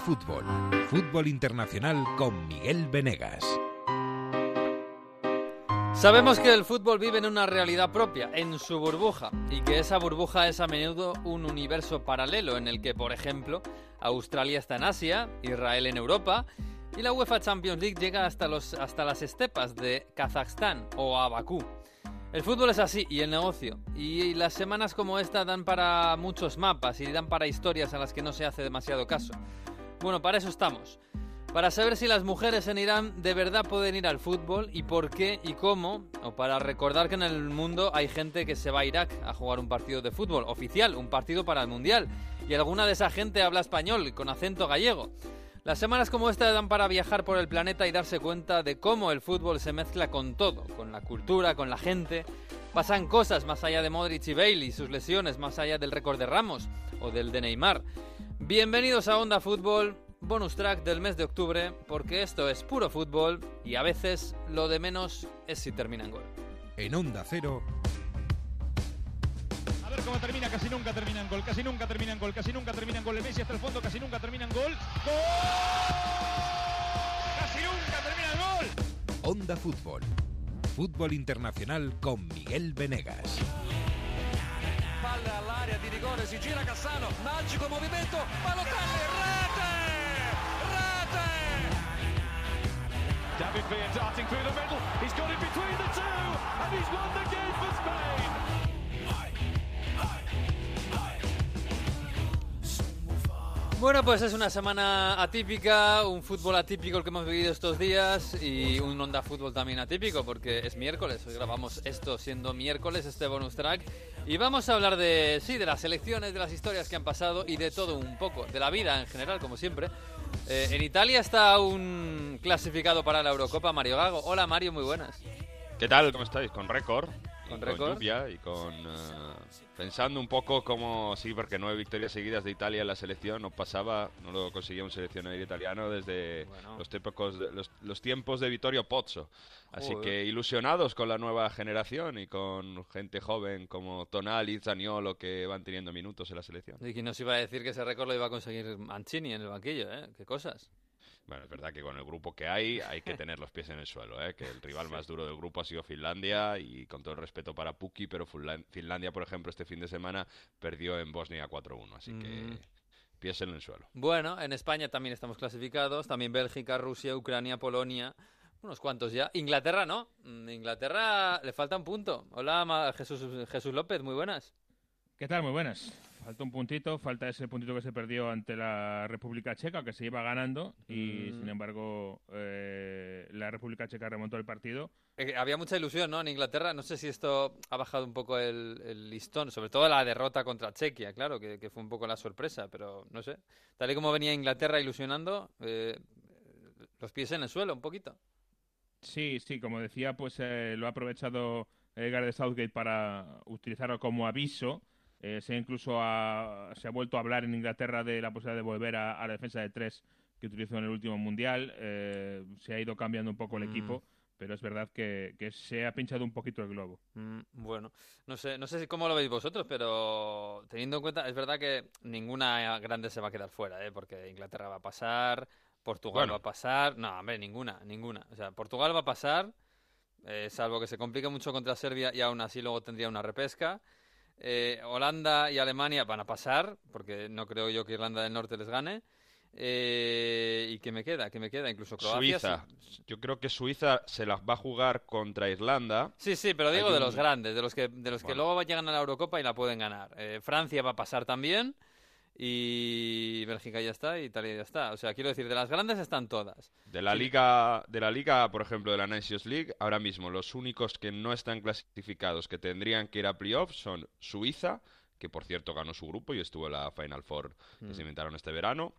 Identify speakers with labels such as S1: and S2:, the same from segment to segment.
S1: Fútbol, Fútbol Internacional con Miguel Venegas.
S2: Sabemos que el fútbol vive en una realidad propia, en su burbuja, y que esa burbuja es a menudo un universo paralelo en el que, por ejemplo, Australia está en Asia, Israel en Europa, y la UEFA Champions League llega hasta, los, hasta las estepas de Kazajstán o a Bakú. El fútbol es así y el negocio. Y las semanas como esta dan para muchos mapas y dan para historias a las que no se hace demasiado caso. Bueno, para eso estamos. Para saber si las mujeres en Irán de verdad pueden ir al fútbol y por qué y cómo. O para recordar que en el mundo hay gente que se va a Irak a jugar un partido de fútbol oficial, un partido para el Mundial. Y alguna de esa gente habla español con acento gallego. Las semanas como esta dan para viajar por el planeta y darse cuenta de cómo el fútbol se mezcla con todo, con la cultura, con la gente. Pasan cosas más allá de Modric y Bailey, sus lesiones más allá del récord de Ramos o del de Neymar. Bienvenidos a Onda Fútbol, bonus track del mes de octubre, porque esto es puro fútbol y a veces lo de menos es si termina en gol.
S1: En Onda Cero,
S3: A ver cómo termina, casi nunca termina en gol, casi nunca termina en gol, casi nunca termina en gol. El Messi hasta el fondo, casi nunca termina en gol. ¡Gol! Casi nunca termina en gol.
S1: Onda Fútbol, Fútbol Internacional con Miguel Venegas.
S4: Palla all'area di rigore, si gira Cassano, magico movimento, Balotelli, rete! Rete!
S3: David Villa darting through the middle. He's got it between the two, and he's won the game for Spain.
S2: Bueno, pues es una semana atípica, un fútbol atípico el que hemos vivido estos días y un Onda Fútbol también atípico porque es miércoles. Hoy grabamos esto siendo miércoles, este bonus track. Y vamos a hablar de, sí, de las elecciones, de las historias que han pasado y de todo un poco, de la vida en general, como siempre. Eh, en Italia está un clasificado para la Eurocopa, Mario Gago. Hola Mario, muy buenas.
S5: ¿Qué tal? ¿Cómo estáis? Con récord.
S2: Con récord.
S5: lluvia y con... eh, pensando un poco cómo... Sí, porque nueve victorias seguidas de Italia en la selección no pasaba, no lo conseguía un seleccionador italiano desde
S2: Bueno.
S5: los, tiempos de, los, los tiempos de Vittorio Pozzo. Así que ilusionados con la nueva generación y con gente joven como Tonali, Zaniolo que van teniendo minutos en la selección.
S2: Y quién nos iba a decir que ese récord lo iba a conseguir Mancini en el banquillo, ¿eh? Qué cosas.
S5: Bueno, es verdad que con el grupo que hay hay que tener los pies en el suelo, ¿eh? que el rival más duro del grupo ha sido Finlandia y con todo el respeto para Puki, pero Finlan- Finlandia, por ejemplo, este fin de semana perdió en Bosnia 4-1, así que
S2: Mm.
S5: pies en el suelo.
S2: Bueno, en España también estamos clasificados, también Bélgica, Rusia, Ucrania, Polonia, unos cuantos ya. Inglaterra no, Mm, Inglaterra le falta un punto. Hola Jesús, Jesús López, muy buenas.
S6: ¿Qué tal? Muy buenas. Falta un puntito, falta ese puntito que se perdió ante la República Checa, que se iba ganando, y
S2: Mm.
S6: sin embargo eh, la República Checa remontó el partido.
S2: Eh, había mucha ilusión, ¿no? En Inglaterra, no sé si esto ha bajado un poco el, el listón, sobre todo la derrota contra Chequia, claro, que, que fue un poco la sorpresa, pero no sé. Tal y como venía Inglaterra ilusionando, eh, los pies en el suelo un poquito.
S6: Sí, sí, como decía, pues eh, lo ha aprovechado eh, Gareth Southgate para utilizarlo como aviso. Eh, se, incluso ha, se ha vuelto a hablar en Inglaterra de la posibilidad de volver a, a la defensa de tres que utilizó en el último mundial. Eh, se ha ido cambiando un poco el
S2: Mm.
S6: equipo, pero es verdad que, que se ha pinchado un poquito el globo.
S2: Mm, bueno, no sé, no sé si cómo lo veis vosotros, pero teniendo en cuenta, es verdad que ninguna grande se va a quedar fuera, ¿eh? porque Inglaterra va a pasar, Portugal
S5: Bueno.
S2: va a pasar, no, hombre, ninguna, ninguna. O sea, Portugal va a pasar, eh, salvo que se complique mucho contra Serbia y aún así luego tendría una repesca. Eh, Holanda y Alemania van a pasar, porque no creo yo que Irlanda del Norte les gane. Eh, ¿Y qué me queda? ¿Qué me queda? Incluso Croacia.
S5: Suiza.
S2: sí.
S5: Yo creo que Suiza se las va a jugar contra Irlanda.
S2: Sí, sí, pero digo
S5: Hay
S2: de
S5: un-
S2: los grandes, de los que, de los que luego llegan a la Eurocopa y la pueden ganar. Eh, Francia va a pasar también y Bélgica ya está, Italia ya está. O sea, quiero decir, de las grandes están todas.
S5: De la liga, de la liga, por ejemplo, de la Nations League, ahora mismo los únicos que no están clasificados que tendrían que ir a playoffs son Suiza, que por cierto ganó su grupo y estuvo en la Final Four que
S2: Mm.
S5: se inventaron este verano,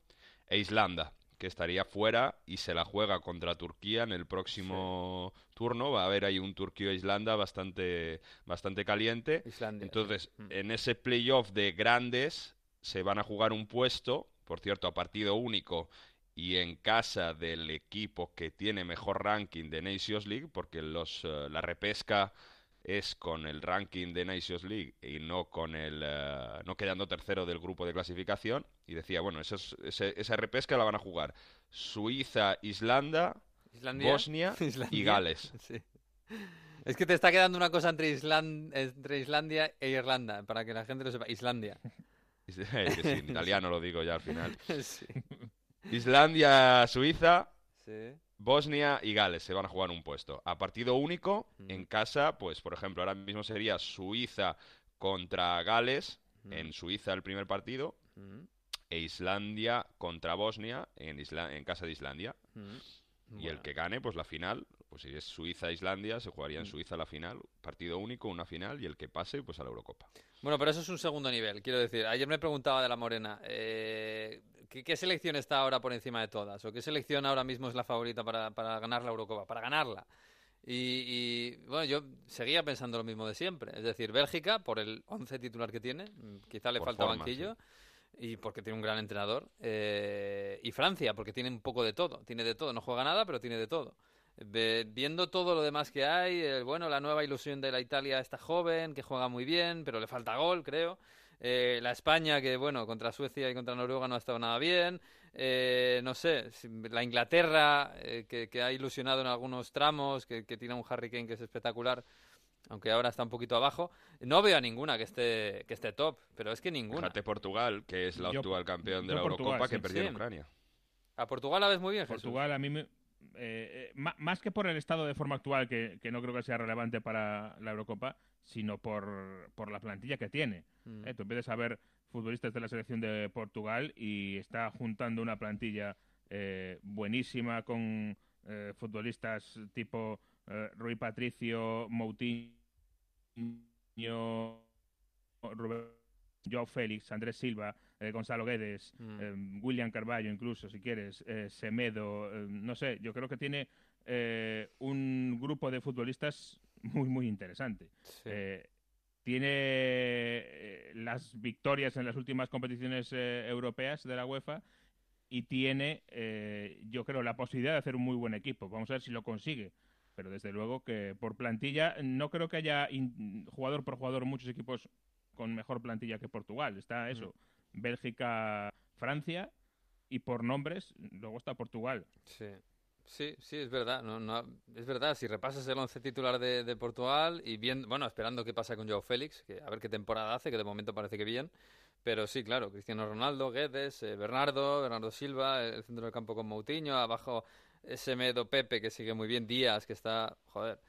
S5: e Islanda, que estaría fuera y se la juega contra Turquía en el próximo turno. Va a haber ahí un Turquía-Islanda bastante, bastante caliente.
S2: Islandia.
S5: Entonces,
S2: Mm.
S5: en ese playoff de grandes se van a jugar un puesto, por cierto, a partido único y en casa del equipo que tiene mejor ranking de Nations League, porque los, eh, la repesca es con el ranking de Nations League y no con el eh, no quedando tercero del grupo de clasificación y decía bueno ese- esa repesca la van a jugar Suiza Islanda
S2: Islandia,
S5: Bosnia y
S2: Islandia.
S5: Gales
S2: Sí. Es que te está quedando una cosa entre, entre Islandia e Irlanda, para que la gente lo sepa. Islandia.
S5: En italiano lo digo ya al final
S2: sí.
S5: Islandia Suiza
S2: Sí.
S5: Bosnia y Gales se van a jugar un puesto. A partido único,
S2: Mm.
S5: en casa, pues por ejemplo, ahora mismo sería Suiza contra Gales,
S2: Mm.
S5: en Suiza el primer partido,
S2: Mm.
S5: e Islandia contra Bosnia en, Isla- en casa de Islandia. Y el que gane, pues la final, pues si es Suiza-Islandia, se jugaría en
S2: Mm.
S5: Suiza la final, partido único, una final, y el que pase, pues a la Eurocopa.
S2: Bueno, pero eso es un segundo nivel, quiero decir. Ayer me preguntaba de la Morena, eh, ¿qué, qué selección está ahora por encima de todas? ¿O qué selección ahora mismo es la favorita para, para ganar la Eurocopa? Para ganarla. Y, y, bueno, yo seguía pensando lo mismo de siempre. Es decir, Bélgica, por el 11 titular que tiene, mm, quizá le
S5: Por
S2: falta
S5: forma,
S2: banquillo. Y porque tiene un gran entrenador. eh, y Francia, porque tiene un poco de todo. Tiene de todo. No juega nada, pero tiene de todo. Viendo todo lo demás que hay, eh, bueno, la nueva ilusión de la Italia está joven, que juega muy bien, pero le falta gol, creo. Eh, la España, que bueno, contra Suecia y contra Noruega no ha estado nada bien. Eh, no sé, la Inglaterra, eh, que, que ha ilusionado en algunos tramos, que, que tiene un Harry Kane que es espectacular, aunque ahora está un poquito abajo. No veo a ninguna que esté, que esté top, pero es que ninguna.
S5: Fíjate Portugal, que es la actual campeón de
S6: yo
S5: la
S6: Portugal,
S5: Eurocopa,
S6: sí.
S5: que perdió en. Ucrania.
S2: A Portugal la ves muy bien, Jesús.
S6: Portugal a mí me, eh, eh, más que por el estado de forma actual, que, que no creo que sea relevante para la Eurocopa, sino por, por la plantilla que tiene.
S2: Mm.
S6: Eh, tú empiezas a ver futbolistas de la selección de Portugal y está juntando una plantilla eh, buenísima con eh, futbolistas tipo Rui Patricio, Moutinho, Rubén, Joao Félix, Andrés Silva, eh, Gonzalo Guedes,
S2: Mm.
S6: eh, William Carballo incluso, si quieres, eh, Semedo, eh, no sé, yo creo que tiene eh, un grupo de futbolistas muy, muy interesante.
S2: Sí.
S6: Tiene las victorias en las últimas competiciones europeas de la UEFA y tiene, eh, yo creo, la posibilidad de hacer un muy buen equipo. Vamos a ver si lo consigue. Pero desde luego que por plantilla no creo que haya in- jugador por jugador muchos equipos con mejor plantilla que Portugal. Está eso, Bélgica, Francia y por nombres luego está Portugal.
S2: Sí. Sí, sí, es verdad. No, no, es verdad, si repasas el once titular de, Portugal y bien, bueno, esperando qué pasa con Joao Félix, que a ver qué temporada hace, que de momento parece que bien. Pero sí, claro, Cristiano Ronaldo, Guedes, eh, Bernardo, Bernardo Silva, el centro del campo con Moutinho, abajo Semedo Pepe, que sigue muy bien, Díaz, que está, joder,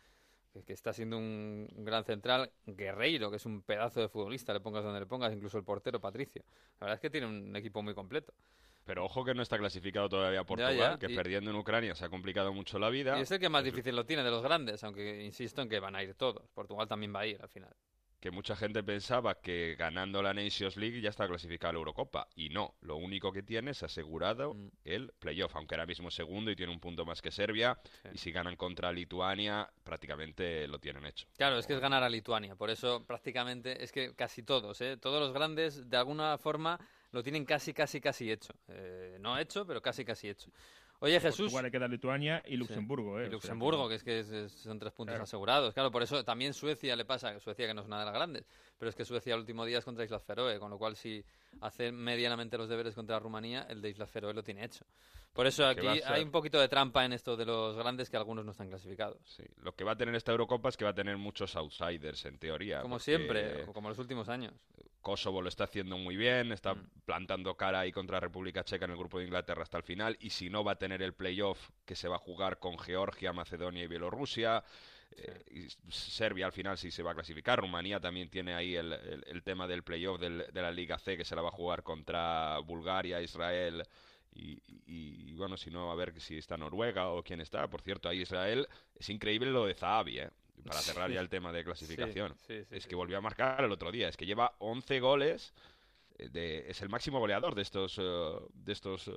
S2: que, está siendo un, gran central, Guerreiro, que es un pedazo de futbolista, le pongas donde le pongas, incluso el portero Patricio. La verdad es que tiene un equipo muy completo.
S5: Pero ojo que no está clasificado todavía Portugal,
S2: ya,
S5: que
S2: y-
S5: perdiendo en Ucrania se ha complicado mucho la vida.
S2: Y es el que más difícil lo tiene de los grandes, aunque insisto en que van a ir todos. Portugal también va a ir al final.
S5: Que mucha gente pensaba que ganando la Nations League ya está clasificada a la Eurocopa. Y no, lo único que tiene es asegurado
S2: Mm.
S5: el playoff, aunque ahora mismo segundo y tiene un punto más que Serbia.
S2: Sí.
S5: Y si ganan contra Lituania, prácticamente lo tienen hecho.
S2: Claro, es que es ganar a Lituania, por eso prácticamente es que casi todos, ¿eh? todos los grandes de alguna forma lo tienen casi, casi, casi hecho. Eh, no hecho, pero casi, casi hecho. Oye Jesús,
S6: Portugal le queda Lituania y Luxemburgo.
S2: y
S6: ¿eh? O sea,
S2: Luxemburgo, que es que es- son tres puntos
S6: Claro.
S2: asegurados. Claro, por eso también Suecia le pasa, Suecia que no es una de las grandes, pero es que Suecia el último día es contra Islas Feroe, con lo cual si hace medianamente los deberes contra Rumanía, el de Islas Feroe lo tiene hecho. Por eso aquí hay un poquito de trampa en esto de los grandes que algunos no están clasificados.
S5: Sí. Lo que va a tener esta Eurocopa es que va a tener muchos outsiders, en teoría.
S2: Como
S5: porque
S2: siempre, como los últimos años.
S5: Kosovo lo está haciendo muy bien, está
S2: Mm.
S5: plantando cara ahí contra República Checa en el grupo de Inglaterra hasta el final, y si no va a tener el playoff que se va a jugar con Georgia, Macedonia y Bielorrusia. Eh, y Serbia al final sí se va a clasificar. Rumanía también tiene ahí el, el- el tema del playoff del- de la Liga C que se la va a jugar contra Bulgaria, Israel y, y- y, bueno, si no, a ver si está Noruega o quién está. Por cierto, ahí Israel es increíble lo de Zahavi, ¿eh? para cerrar ya el tema de clasificación.
S2: Sí, sí, sí,
S5: es que volvió a marcar el otro día. Es que lleva 11 goles. eh, De, es el máximo goleador de estos, eh, de estos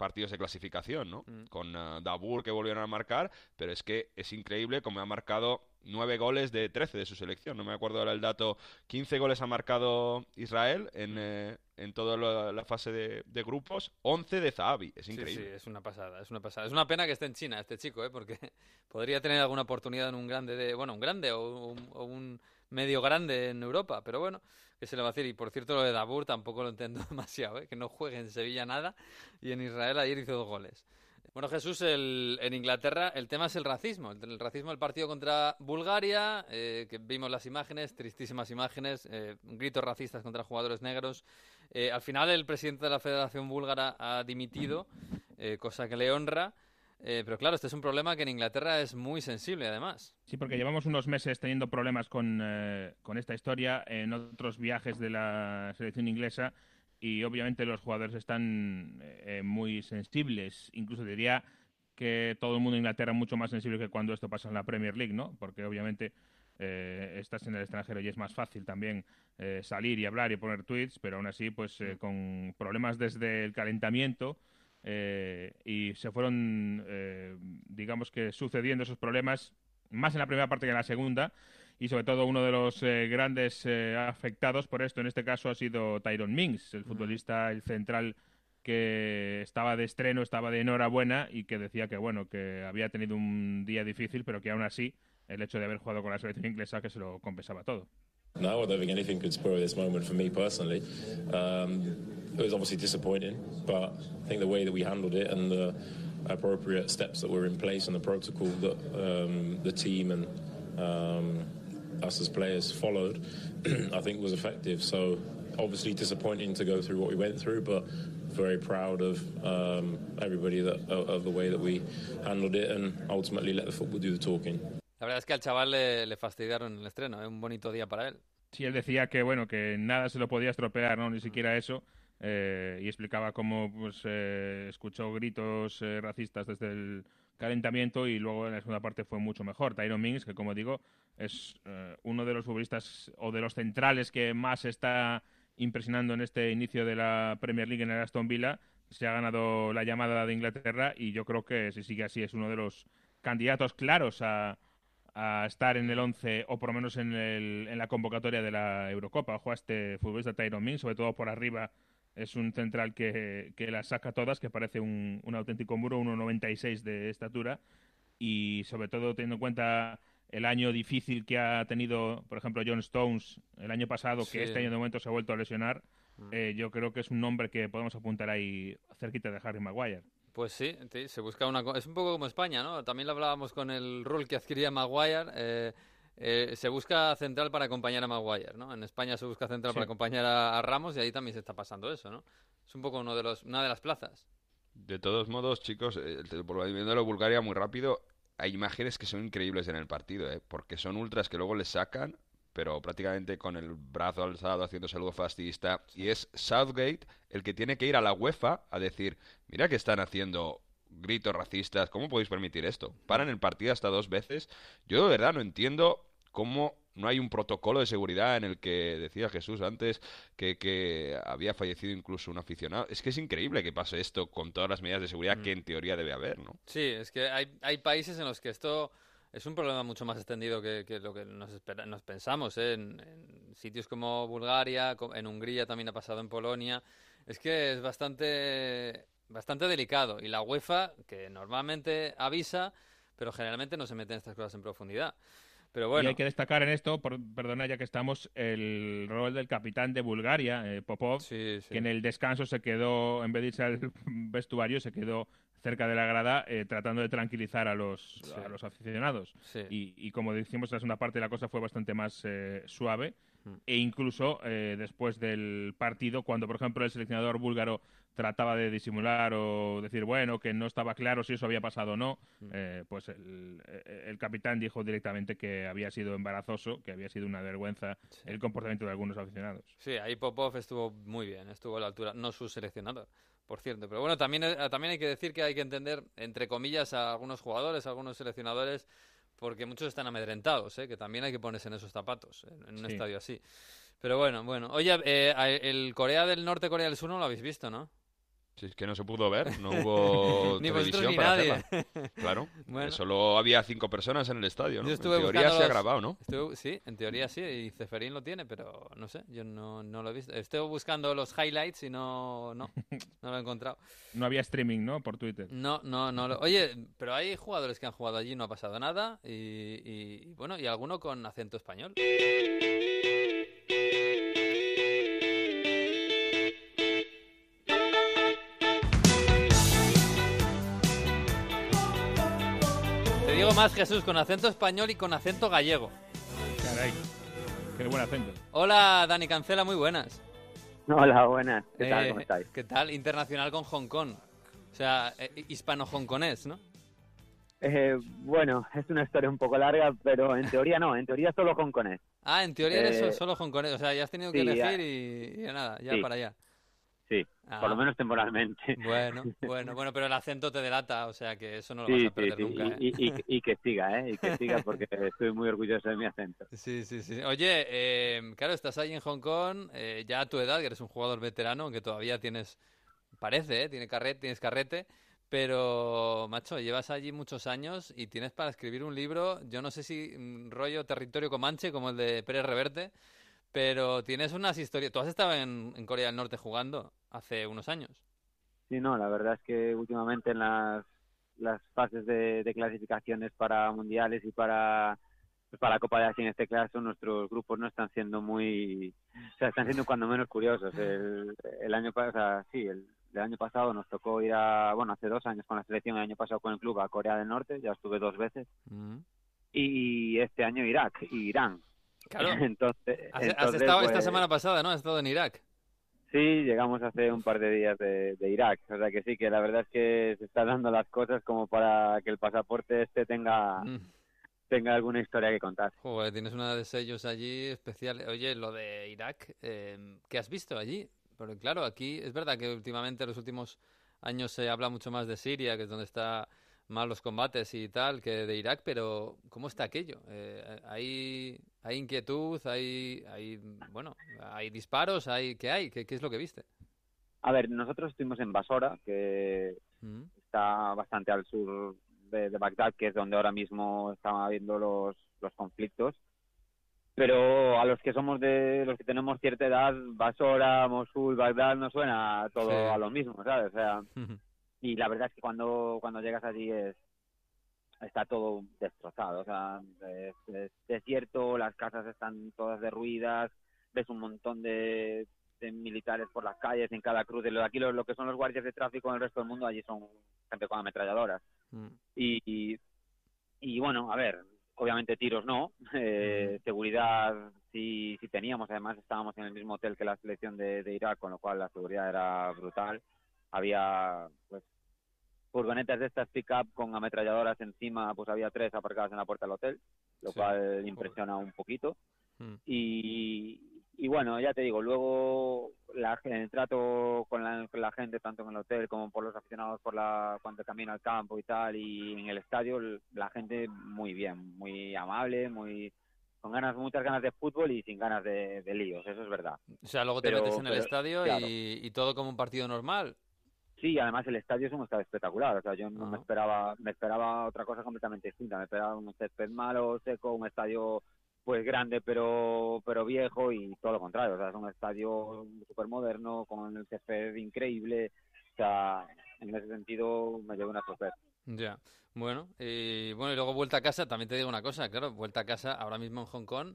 S5: partidos de clasificación, ¿no?
S2: Mm.
S5: Con uh, Dabur que volvieron a marcar, pero es que es increíble como ha marcado nueve goles de 13 de su selección. No me acuerdo ahora el dato. 15 goles ha marcado Israel en, eh, en toda la, la fase de, de grupos. 11 de Zahavi. Es
S2: Sí,
S5: increíble.
S2: sí, es una pasada, es una pasada. Es una pena que esté en China este chico, ¿eh? porque podría tener alguna oportunidad en un grande de, bueno, un grande o un, o un medio grande en Europa, pero bueno, se le va a decir. Y por cierto, lo de Dabur tampoco lo entiendo demasiado, ¿eh? que no juegue en Sevilla nada y en Israel ayer hizo dos goles. Bueno, Jesús, el- en Inglaterra el tema es el racismo. El, racismo del partido contra Bulgaria, eh, que vimos las imágenes, tristísimas imágenes, eh, gritos racistas contra jugadores negros. Al final el presidente de la Federación Búlgara ha dimitido, cosa que le honra. Eh, pero claro, este es un problema que en Inglaterra es muy sensible, además.
S6: Sí, porque llevamos unos meses teniendo problemas con, eh, con esta historia en otros viajes de la selección inglesa y obviamente los jugadores están eh, muy sensibles. Incluso diría que todo el mundo en Inglaterra es mucho más sensible que cuando esto pasa en la Premier League, ¿no? Porque obviamente eh, estás en el extranjero y es más fácil también eh, salir y hablar y poner tweets, pero aún así, pues eh, con problemas desde el calentamiento eh, y se fueron, eh, digamos que sucediendo esos problemas más en la primera parte que en la segunda y sobre todo uno de los eh, grandes eh, afectados por esto en este caso ha sido Tyron Mings, el futbolista, el central que estaba de estreno, estaba de enhorabuena y que decía que bueno, que había tenido un día difícil, pero que aún así el hecho de haber jugado con la selección inglesa que se lo compensaba todo.
S7: No, I don't think anything could spoil this moment for me personally. Um, it was obviously disappointing, but I think the way that we handled it and the appropriate steps that were in place and the protocol that um, the team and um, us as players followed, I think was effective. So obviously disappointing to go through what we went through, but very proud of um, everybody that of of the way that we handled it and ultimately let the football do the talking.
S2: La verdad es que al chaval le, le fastidiaron el estreno, es un bonito día para él.
S6: Sí, él decía que bueno que nada se lo podía estropear, no ni siquiera eso, eh, y explicaba cómo pues eh, escuchó gritos eh, racistas desde el calentamiento y luego en la segunda parte fue mucho mejor. Tyron Mings, que como digo es eh, uno de los futbolistas o de los centrales que más está impresionando en este inicio de la Premier League en el Aston Villa, se ha ganado la llamada de Inglaterra y yo creo que si sigue así es uno de los candidatos claros a, a estar en el 11 o por lo menos en, el, en la convocatoria de la Eurocopa. Ojo a este futbolista Tyron Mings, sobre todo por arriba es un central que, que las saca todas, que parece un, un auténtico muro, 1,96 de estatura y sobre todo teniendo en cuenta el año difícil que ha tenido, por ejemplo, John Stones el año pasado,
S2: Sí.
S6: que este año de momento se ha vuelto a lesionar, eh, yo creo que es un nombre que podemos apuntar ahí cerquita de Harry Maguire.
S2: Pues sí, sí, se busca una... Es un poco como España, ¿no? También lo hablábamos con el rol que adquiría Maguire. eh, eh, se busca central para acompañar a Maguire, ¿no? En España se busca central
S6: Sí.
S2: para acompañar a, a Ramos y ahí también se está pasando eso, ¿no? Es un poco uno de los, una de las plazas.
S5: De todos modos, chicos, eh, te- volviendo a lo de Bulgaria muy rápido, hay imágenes que son increíbles en el partido, ¿eh? porque son ultras que luego le sacan, pero prácticamente con el brazo alzado haciendo saludo fastidista. Y es Southgate el que tiene que ir a la UEFA a decir, mira que están haciendo gritos racistas, ¿cómo podéis permitir esto? Paran el partido hasta dos veces. Yo de verdad no entiendo cómo no hay un protocolo de seguridad en el que decía Jesús antes que, que había fallecido incluso un aficionado. Es que es increíble que pase esto con todas las medidas de seguridad que en teoría debe haber, ¿no?
S2: Sí, es que hay, hay países en los que esto es un problema mucho más extendido que, lo que nos, espera- nos pensamos. ¿eh? En, en sitios como Bulgaria, en Hungría también ha pasado en Polonia. Es que es bastante, bastante delicado. Y la UEFA, que normalmente avisa, pero generalmente no se mete en estas cosas en profundidad. Pero
S6: Y
S2: bueno,
S6: hay que destacar en esto, por- perdona ya que estamos, el rol del capitán de Bulgaria, eh, Popov,
S2: sí, sí.
S6: que en el descanso se quedó, en vez de irse al vestuario, se quedó cerca de la grada eh, tratando de tranquilizar a los,
S2: Sí.
S6: a los aficionados. Y, y como dijimos en la segunda parte, la cosa fue bastante más eh, suave.
S2: Mm.
S6: E incluso eh, después del partido, cuando por ejemplo el seleccionador búlgaro trataba de disimular o decir, bueno, que no estaba claro si eso había pasado o no,
S2: Mm.
S6: eh, pues el, eh, el capitán dijo directamente que había sido embarazoso, que había sido una vergüenza
S2: Sí.
S6: el comportamiento de algunos aficionados.
S2: Sí, ahí Popov estuvo muy bien, estuvo a la altura, no su seleccionador, por cierto. Pero bueno, también, eh, también hay que decir que hay que entender, entre comillas, a algunos jugadores, a algunos seleccionadores, porque muchos están amedrentados, ¿eh? que también hay que ponerse en esos zapatos, en, en un
S6: Sí.
S2: estadio así. Pero bueno, bueno. Oye, eh, el Corea del Norte, Corea del Sur no lo habéis visto, ¿no?
S5: Si es que no se pudo ver, no hubo
S2: Ni vosotros
S5: televisión
S2: ni
S5: para
S2: nadie.
S5: hacerla. Claro,
S2: Bueno.
S5: solo había cinco personas en el estadio, ¿no?
S2: Yo
S5: En
S2: estuve
S5: teoría se ha grabado, ¿no?
S2: Estuve- sí, en teoría sí, y Ceferín lo tiene, pero no sé, yo no, no lo he visto. Estoy buscando los highlights y no, no, no lo he encontrado.
S6: No había streaming, ¿no? Por Twitter.
S2: No, no, no. Lo... Oye, pero hay jugadores que han jugado allí, no ha pasado nada, y, y- y bueno, y alguno con acento español. Digo más, Jesús, con acento español y con acento gallego.
S6: Caray. Qué buen acento.
S2: Hola, Dani Cancela, muy buenas.
S8: Hola, buenas. ¿Qué tal?
S2: Eh,
S8: ¿Cómo estáis?
S2: ¿Qué tal? Internacional con Hong Kong. O sea, eh, hispano-hongkonés, ¿no?
S8: Eh, bueno, es una historia un poco larga, pero en teoría no. En teoría solo hongkonés.
S2: Ah, en teoría eres
S8: Eh,
S2: solo hongkonés. O sea, ya has tenido que
S8: sí, ya.
S2: elegir y, y nada, ya
S8: Sí.
S2: para allá.
S8: Sí,
S2: Ah,
S8: por lo menos temporalmente.
S2: Bueno, bueno, bueno, pero el acento te delata, o sea que eso no lo
S8: Sí,
S2: vas a perder
S8: sí.
S2: nunca. ¿eh?
S8: Y, y- y- y que siga, ¿eh? Y que siga porque estoy muy orgulloso de mi acento.
S2: Sí, sí, sí. Oye, eh, claro, estás ahí en Hong Kong, eh, ya a tu edad, que eres un jugador veterano, aunque todavía tienes, parece, ¿eh? Tiene carrete, tienes carrete, pero, macho, llevas allí muchos años y tienes para escribir un libro, yo no sé si mm, rollo territorio comanche, como el de Pérez Reverte, pero tienes unas historias... Tú has estado en, en Corea del Norte jugando hace unos años.
S8: Sí, no, la verdad es que últimamente en las, las fases de, de clasificaciones para mundiales y para pues para la Copa de Asia en este caso nuestros grupos no están siendo muy o sea están siendo cuando menos curiosos el, el año pasado sea, sí el, el año pasado nos tocó ir a bueno hace dos años con la selección el año pasado con el club a Corea del Norte ya estuve dos veces
S2: Mm.
S8: y este año Irak y Irán
S2: Claro.
S8: entonces,
S2: Has, estado esta
S8: pues,
S2: semana pasada, ¿no? Has estado en Irak.
S8: Sí, llegamos hace un par de días de, de Irak, o sea que sí, que la verdad es que se están dando las cosas como para que el pasaporte este tenga,
S2: Mm.
S8: tenga alguna historia que contar.
S2: Joder, tienes una de sellos allí especial. Oye, lo de Irak, eh, ¿qué has visto allí? Porque claro, aquí es verdad que últimamente, en los últimos años, se habla mucho más de Siria, que es donde está más los combates y tal, que de Irak, pero ¿cómo está aquello? Eh, ¿hay, ¿Hay inquietud? ¿Hay, hay, bueno, hay disparos? ¿Hay, ¿Qué hay? ¿Qué, qué es lo que viste?
S8: A ver, nosotros estuvimos en Basora, que
S2: Mm.
S8: está bastante al sur de, de Bagdad, que es donde ahora mismo están habiendo los, los conflictos. Pero a los que somos de los que tenemos cierta edad, Basora, Mosul, Bagdad, nos suena todo
S2: Sí.
S8: a lo mismo, ¿sabes? O sea, y la verdad es que cuando cuando llegas allí es está todo destrozado o sea es, es desierto las casas están todas derruidas ves un montón de, de militares por las calles en cada cruce aquí lo, lo que son los guardias de tráfico en el resto del mundo allí son gente con ametralladoras
S2: Mm.
S8: y, y, y bueno, a ver, obviamente tiros no, eh, seguridad sí, sí teníamos, además estábamos en el mismo hotel que la selección de, de Irak, con lo cual la seguridad era brutal. Había pues furgonetas de estas pick-up con ametralladoras encima, pues había tres aparcadas en la puerta del hotel, lo
S2: Sí.
S8: cual impresiona un poquito.
S2: Mm.
S8: Y, y bueno, ya te digo, luego la, el trato con la, con la gente, tanto en el hotel como por los aficionados por la, cuando camina al campo y tal, y en el estadio, la gente muy bien, muy amable, muy con ganas, muchas ganas de fútbol y sin ganas de, de líos, eso es verdad.
S2: O sea, luego te
S8: Pero-
S2: metes en el estadio
S8: claro.
S2: y, y todo como un partido normal.
S8: Sí, además el estadio es un estadio espectacular, o sea, yo no me esperaba, me esperaba otra cosa completamente distinta, me esperaba un césped malo, seco, un estadio pues grande pero pero viejo y todo lo contrario, o sea, es un estadio súper moderno, con el césped increíble, o sea, en ese sentido me llevo una sorpresa.
S2: Ya, bueno, y bueno, y luego vuelta a casa, también te digo una cosa, claro, vuelta a casa ahora mismo en Hong Kong,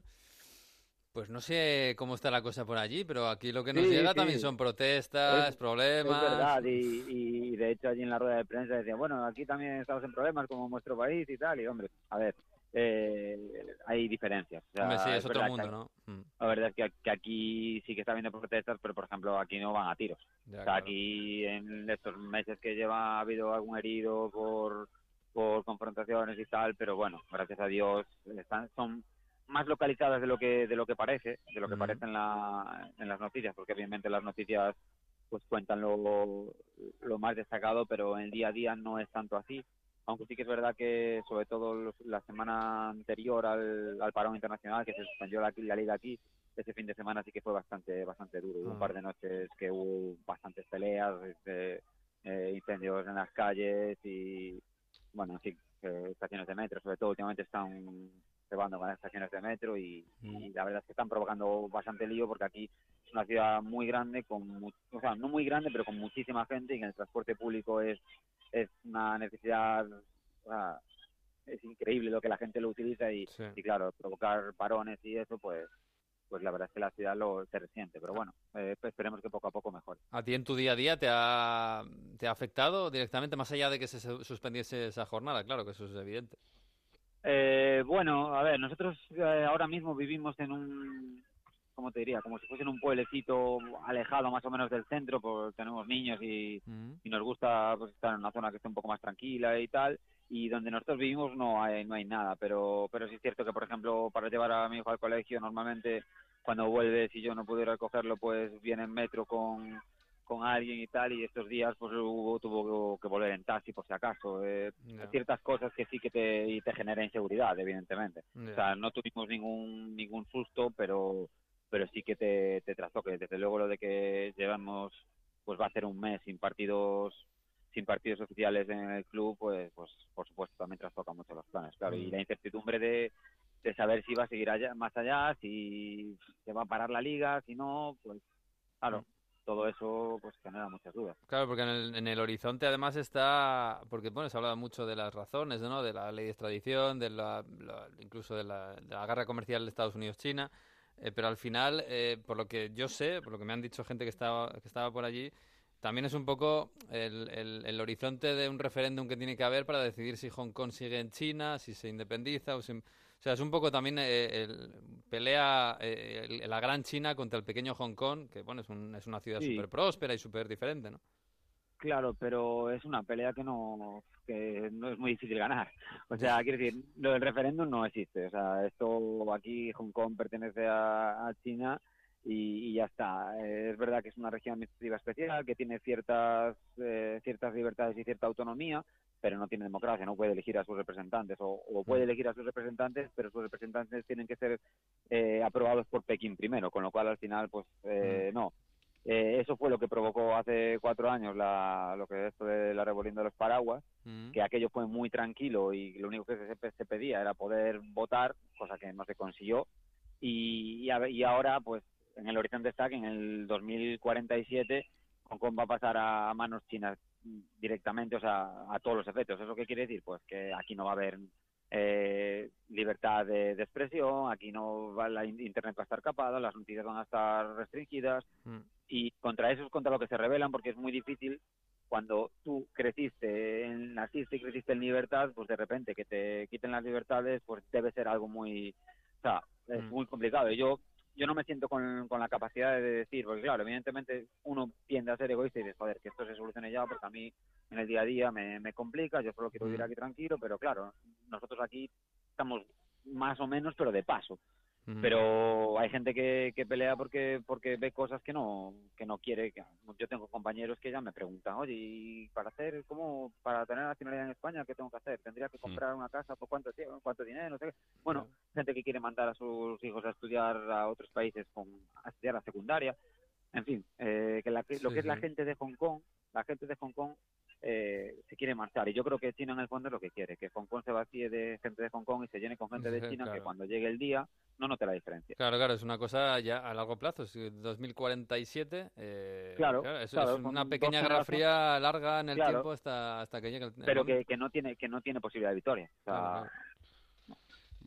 S2: pues no sé cómo está la cosa por allí, pero aquí lo que nos
S8: Sí,
S2: llega
S8: sí.
S2: también son protestas,
S8: Es-
S2: problemas.
S8: Es verdad, y, y de hecho allí en la rueda de prensa decía, bueno, aquí también estamos en problemas como nuestro país y tal, y hombre, a ver, eh, hay diferencias. o sea,
S2: Hombre, sí, es, otro
S8: verdad que
S2: mundo, ¿no? Mm,
S8: La verdad es que, que aquí sí que está habiendo protestas, pero por ejemplo aquí no van a tiros.
S2: ya,
S8: O sea,
S2: claro.
S8: aquí en estos meses que lleva ha habido algún herido por, por confrontaciones y tal, pero bueno, gracias a Dios están, son más localizadas de lo que de lo que parece, de lo que parece en, la, en las noticias, porque obviamente las noticias pues cuentan lo, lo más destacado, pero en el día a día no es tanto así. Aunque sí que es verdad que, sobre todo los- la semana anterior al, al parón internacional, que se suspendió la, la liga aquí, ese fin de semana sí que fue bastante bastante duro. Hubo un
S2: Ah.
S8: par de noches que hubo bastantes peleas, este, eh, incendios en las calles y, bueno, en fin, eh, estaciones de metro, sobre todo últimamente están cebando con las estaciones de metro y, y la verdad es que están provocando bastante lío porque aquí es una ciudad muy grande, con mu- o sea, no muy grande, pero con muchísima gente y que el transporte público es, es una necesidad, o sea, es increíble lo que la gente lo utiliza y,
S2: Sí.
S8: y claro, provocar parones y eso, pues pues la verdad es que la ciudad lo se resiente, pero bueno, eh, pues esperemos que poco a poco mejore.
S2: ¿A ti en tu día a día te ha, te ha afectado directamente, más allá de que se su- suspendiese esa jornada? Claro que eso es evidente.
S8: Eh, bueno, a ver, nosotros eh, ahora mismo vivimos en un, ¿cómo te diría? Como si fuese en un pueblecito alejado más o menos del centro, porque tenemos niños y, y nos gusta pues, estar en una zona que esté un poco más tranquila y tal. Y donde nosotros vivimos no hay, no hay nada, pero, pero sí es cierto que, por ejemplo, para llevar a mi hijo al colegio, normalmente cuando vuelve, si yo no puedo ir a recogerlo, pues viene en metro con, con alguien y tal, y estos días pues hubo, tuvo que volver en taxi por si acaso. Eh. Ciertas cosas que sí que te, y te genera inseguridad, evidentemente. O sea, no tuvimos ningún ningún susto, pero pero sí que te, te trastoque. Desde luego lo de que llevamos, pues va a ser un mes sin partidos sin partidos oficiales en el club, pues pues por supuesto también trastoca mucho los planes, claro. Y
S2: Mm.
S8: la incertidumbre de, de saber si va a seguir allá, más allá, si se va a parar la liga, si no, pues claro, todo eso pues genera muchas dudas.
S2: Claro, porque en el, en el horizonte además está, porque bueno, se ha hablado mucho de las razones, ¿no? De la ley de extradición, de la, incluso de la, de la guerra comercial de Estados Unidos-China, eh, pero al final, eh, por lo que yo sé, por lo que me han dicho gente que estaba, que estaba por allí, también es un poco el, el- el horizonte de un referéndum que tiene que haber para decidir si Hong Kong sigue en China, si se independiza o si... O sea, es un poco también eh, el, pelea eh, el- la gran China contra el pequeño Hong Kong, que bueno, es, un- es una ciudad
S8: Sí.
S2: súper próspera y súper diferente, ¿no?
S8: Claro, pero es una pelea que no que no es muy difícil ganar. O sea, quiero decir, lo del referéndum no existe. O sea, esto aquí Hong Kong pertenece a, a China y, y ya está. Eh, es verdad que es una región administrativa especial que tiene ciertas eh, ciertas libertades y cierta autonomía, pero no tiene democracia. No puede elegir a sus representantes o, o puede elegir a sus representantes, pero sus representantes tienen que ser eh, aprobados por Pekín primero, con lo cual al final, pues eh, no. Eh, eso fue lo que provocó hace cuatro años la, lo que es esto de la rebelión de los paraguas,
S2: Mm.
S8: que aquello fue muy tranquilo y lo único que se, se pedía era poder votar, cosa que no se consiguió. Y, y, a y ahora, pues, en el horizonte está que en el 2047 Hong Kong va a pasar a manos chinas directamente, o sea, a todos los efectos. ¿Eso qué quiere decir? Pues que aquí no va a haber eh, libertad de, de expresión, aquí no va la in- internet va a estar capada, las noticias van a estar restringidas
S2: Mm.
S8: y contra eso es contra lo que se rebelan porque es muy difícil cuando tú creciste, en, naciste y creciste en libertad, pues de repente que te quiten las libertades, pues debe ser algo muy, o sea, es
S2: Mm.
S8: muy complicado. Y yo yo no me siento con, con la capacidad de decir, porque claro, evidentemente uno tiende a ser egoísta y dice, joder, que esto se solucione ya, porque a mí en el día a día me, me complica, yo solo quiero vivir aquí tranquilo, pero claro, nosotros aquí estamos más o menos, pero de paso Pero hay gente que, que pelea porque porque ve cosas que no que no quiere yo tengo compañeros que ya me preguntan oye y para hacer cómo para tener nacionalidad en España qué tengo que hacer tendría que comprar una casa por cuánto tiempo cuánto dinero no sé qué. bueno gente que quiere mandar a sus hijos a estudiar a otros países con a estudiar la secundaria. En fin eh, que la- que- lo
S2: Sí,
S8: que es la
S2: sí.
S8: gente de Hong Kong la gente de Hong Kong eh, se quiere marchar. Y yo creo que China en el fondo es lo que quiere que Hong Kong se vacíe de gente de Hong Kong y se llene con gente de China que cuando llegue el día no note la diferencia.
S2: Claro, claro, es una cosa ya a largo plazo, si 2047. eh,
S8: Claro,
S2: es,
S8: claro,
S2: es
S8: con
S2: una pequeña guerra fría larga en el tiempo hasta, hasta que llegue el,
S8: pero que, que no tiene que no tiene posibilidad de victoria. O sea.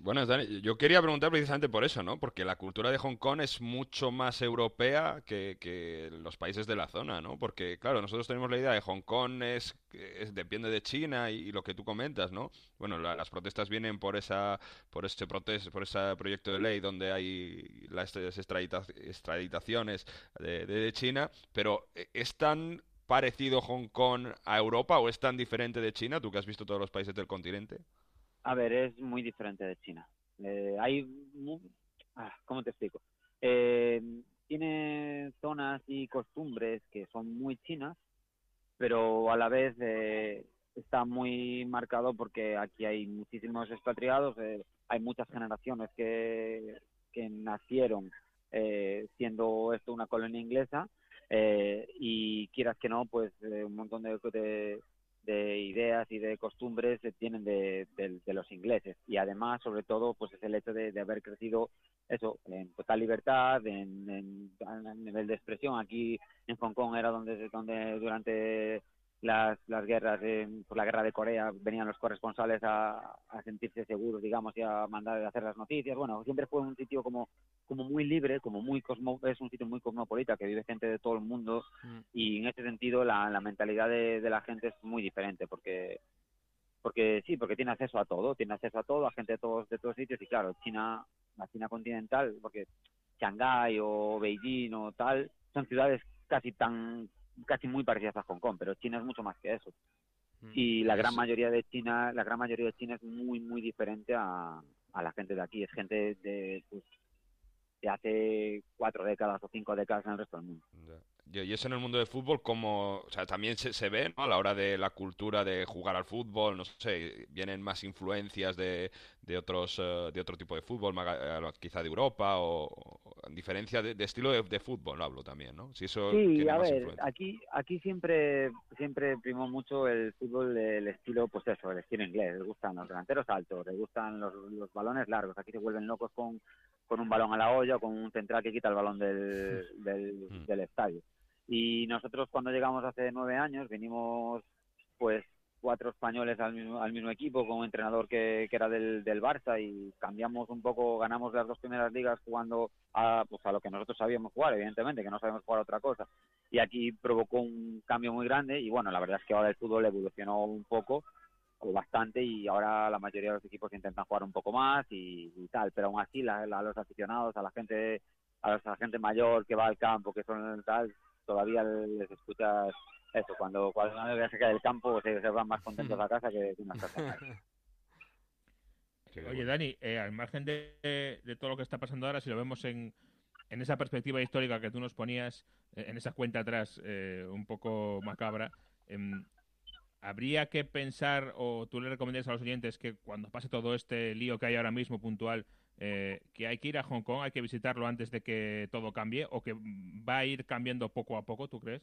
S5: Bueno, Dani, yo quería preguntar precisamente por eso, ¿no? Porque la cultura de Hong Kong es mucho más europea que, que los países de la zona, ¿no? Porque, claro, nosotros tenemos la idea de Hong Kong es, es- depende de China y, lo que tú comentas, ¿no? Bueno, la- las protestas vienen por esa por protes- por ese proyecto de ley donde hay las extradita- extraditaciones de, de China, pero eh, ¿es tan parecido Hong Kong a Europa o es tan diferente de China, tú que has visto todos los países del continente?
S8: A ver es muy diferente de China. Eh, hay ah, cómo te explico Eh, tiene zonas y costumbres que son muy chinas pero a la vez eh, está muy marcado porque aquí hay muchísimos expatriados eh, hay muchas generaciones que que nacieron eh, siendo esto una colonia inglesa Eh, y quieras que no, pues un montón de, de, de ideas y de costumbres se tienen de, los ingleses. Y además sobre todo pues es el hecho de, de haber crecido eso en total libertad en, en, nivel de expresión. Aquí en Hong Kong era donde donde durante las, las guerras eh, por la guerra de Corea venían los corresponsales a, a sentirse seguros digamos y a mandar a hacer las noticias. Bueno siempre fue un sitio como como muy libre como muy cosmo es un sitio muy cosmopolita que vive gente de todo el mundo y en ese sentido la, la mentalidad de, de la gente es muy diferente porque porque sí porque tiene acceso a todo tiene acceso a todo a gente de todos de todos sitios y claro China la China continental porque Shanghái o Beijing o tal son ciudades casi tan casi muy parecidas a Hong Kong pero China es mucho más que eso. Y la gran mayoría de China la gran mayoría de China es muy muy diferente a, a la gente de aquí. Es gente de pues, de hace cuatro décadas o cinco décadas en el resto del mundo.
S5: Y y eso en el mundo del fútbol, como, o sea, también se, se ve, ¿no? A la hora de la cultura de jugar al fútbol, no sé, vienen más influencias de, de otros, eh, de otro tipo de fútbol, eh, quizá de Europa, o, diferencia de, de estilo de, de fútbol, ¿no? Hablo también, ¿no? Si eso
S8: Sí, a ver,
S5: influencia.
S8: aquí aquí siempre siempre primó mucho el fútbol el estilo pues eso, el estilo inglés, les gustan los delanteros altos, les gustan los, los balones largos, aquí se vuelven locos con, con un balón a la olla o con un central que quita el balón del, del, del estadio. Y nosotros cuando llegamos hace nueve años vinimos pues cuatro españoles al mismo, al mismo equipo con un entrenador que, era del, del Barça y cambiamos un poco, ganamos las dos primeras ligas jugando a, pues a lo que nosotros sabíamos jugar, evidentemente, que no sabemos jugar otra cosa. Y aquí provocó un cambio muy grande y bueno, la verdad es que ahora el fútbol evolucionó un poco o bastante y ahora la mayoría de los equipos intentan jugar un poco más y, tal, pero aún así a los aficionados, a la gente a la gente mayor que va al campo, que son tal, todavía les escuchas eso, cuando cuando se cae del campo se, se van más contentos a casa que que una casa.
S6: Oye, Dani, eh, al margen de, de todo lo que está pasando ahora, si lo vemos en, en esa perspectiva histórica que tú nos ponías, eh, en esa cuenta atrás eh, un poco macabra, em, ¿habría que pensar o tú le recomendarías a los oyentes que cuando pase todo este lío que hay ahora mismo puntual, eh, que hay que ir a Hong Kong, hay que visitarlo antes de que todo cambie o que va a ir cambiando poco a poco, ¿tú crees?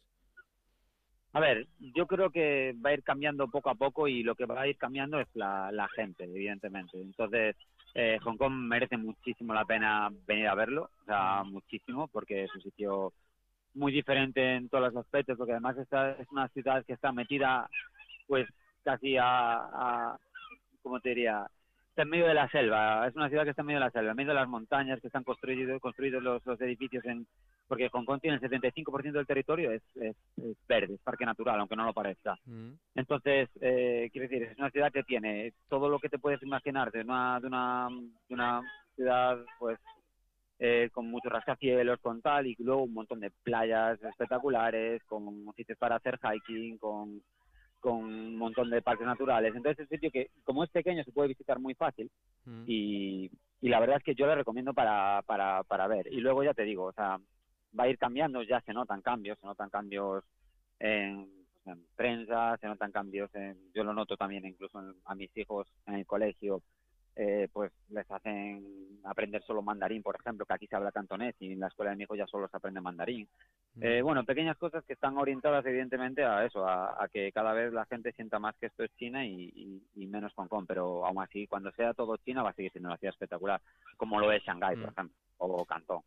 S8: A ver, yo creo que va a ir cambiando poco a poco y lo que va a ir cambiando es la, gente, evidentemente. Entonces, eh, Hong Kong merece muchísimo la pena venir a verlo, o sea, muchísimo, porque es un sitio muy diferente en todos los aspectos, porque además esta es una ciudad que está metida, pues, casi a, a ¿cómo te diría? Está en medio de la selva, es una ciudad que está en medio de la selva, en medio de las montañas que están construidos, construidos los, los edificios en, porque Hong Kong tiene el 75% del territorio es, es, es verde, es parque natural, aunque no lo parezca. Entonces, eh, quiero decir, es una ciudad que tiene todo lo que te puedes imaginar de una, de una, de una ciudad, pues, eh, con muchos rascacielos, con tal, y luego un montón de playas espectaculares, con sitios para hacer hiking, con, con un montón de parques naturales. Entonces, es un sitio que, como es pequeño, se puede visitar muy fácil y, y la verdad es que yo le recomiendo para, para, para ver. Y luego ya te digo, o sea, va a ir cambiando, ya se notan cambios, se notan cambios en, en prensa, se notan cambios en, yo lo noto también incluso en- a mis hijos en el colegio, eh, pues les hacen aprender solo mandarín, por ejemplo, que aquí se habla cantonés y en la escuela de mi hijo ya solo se aprende mandarín. Eh, bueno, pequeñas cosas que están orientadas evidentemente a eso, a, a que cada vez la gente sienta más que esto es China y, y- y menos Hong Kong, pero aún así, cuando sea todo China va a seguir siendo una ciudad espectacular, como lo es Shanghái, por ejemplo, o Cantón.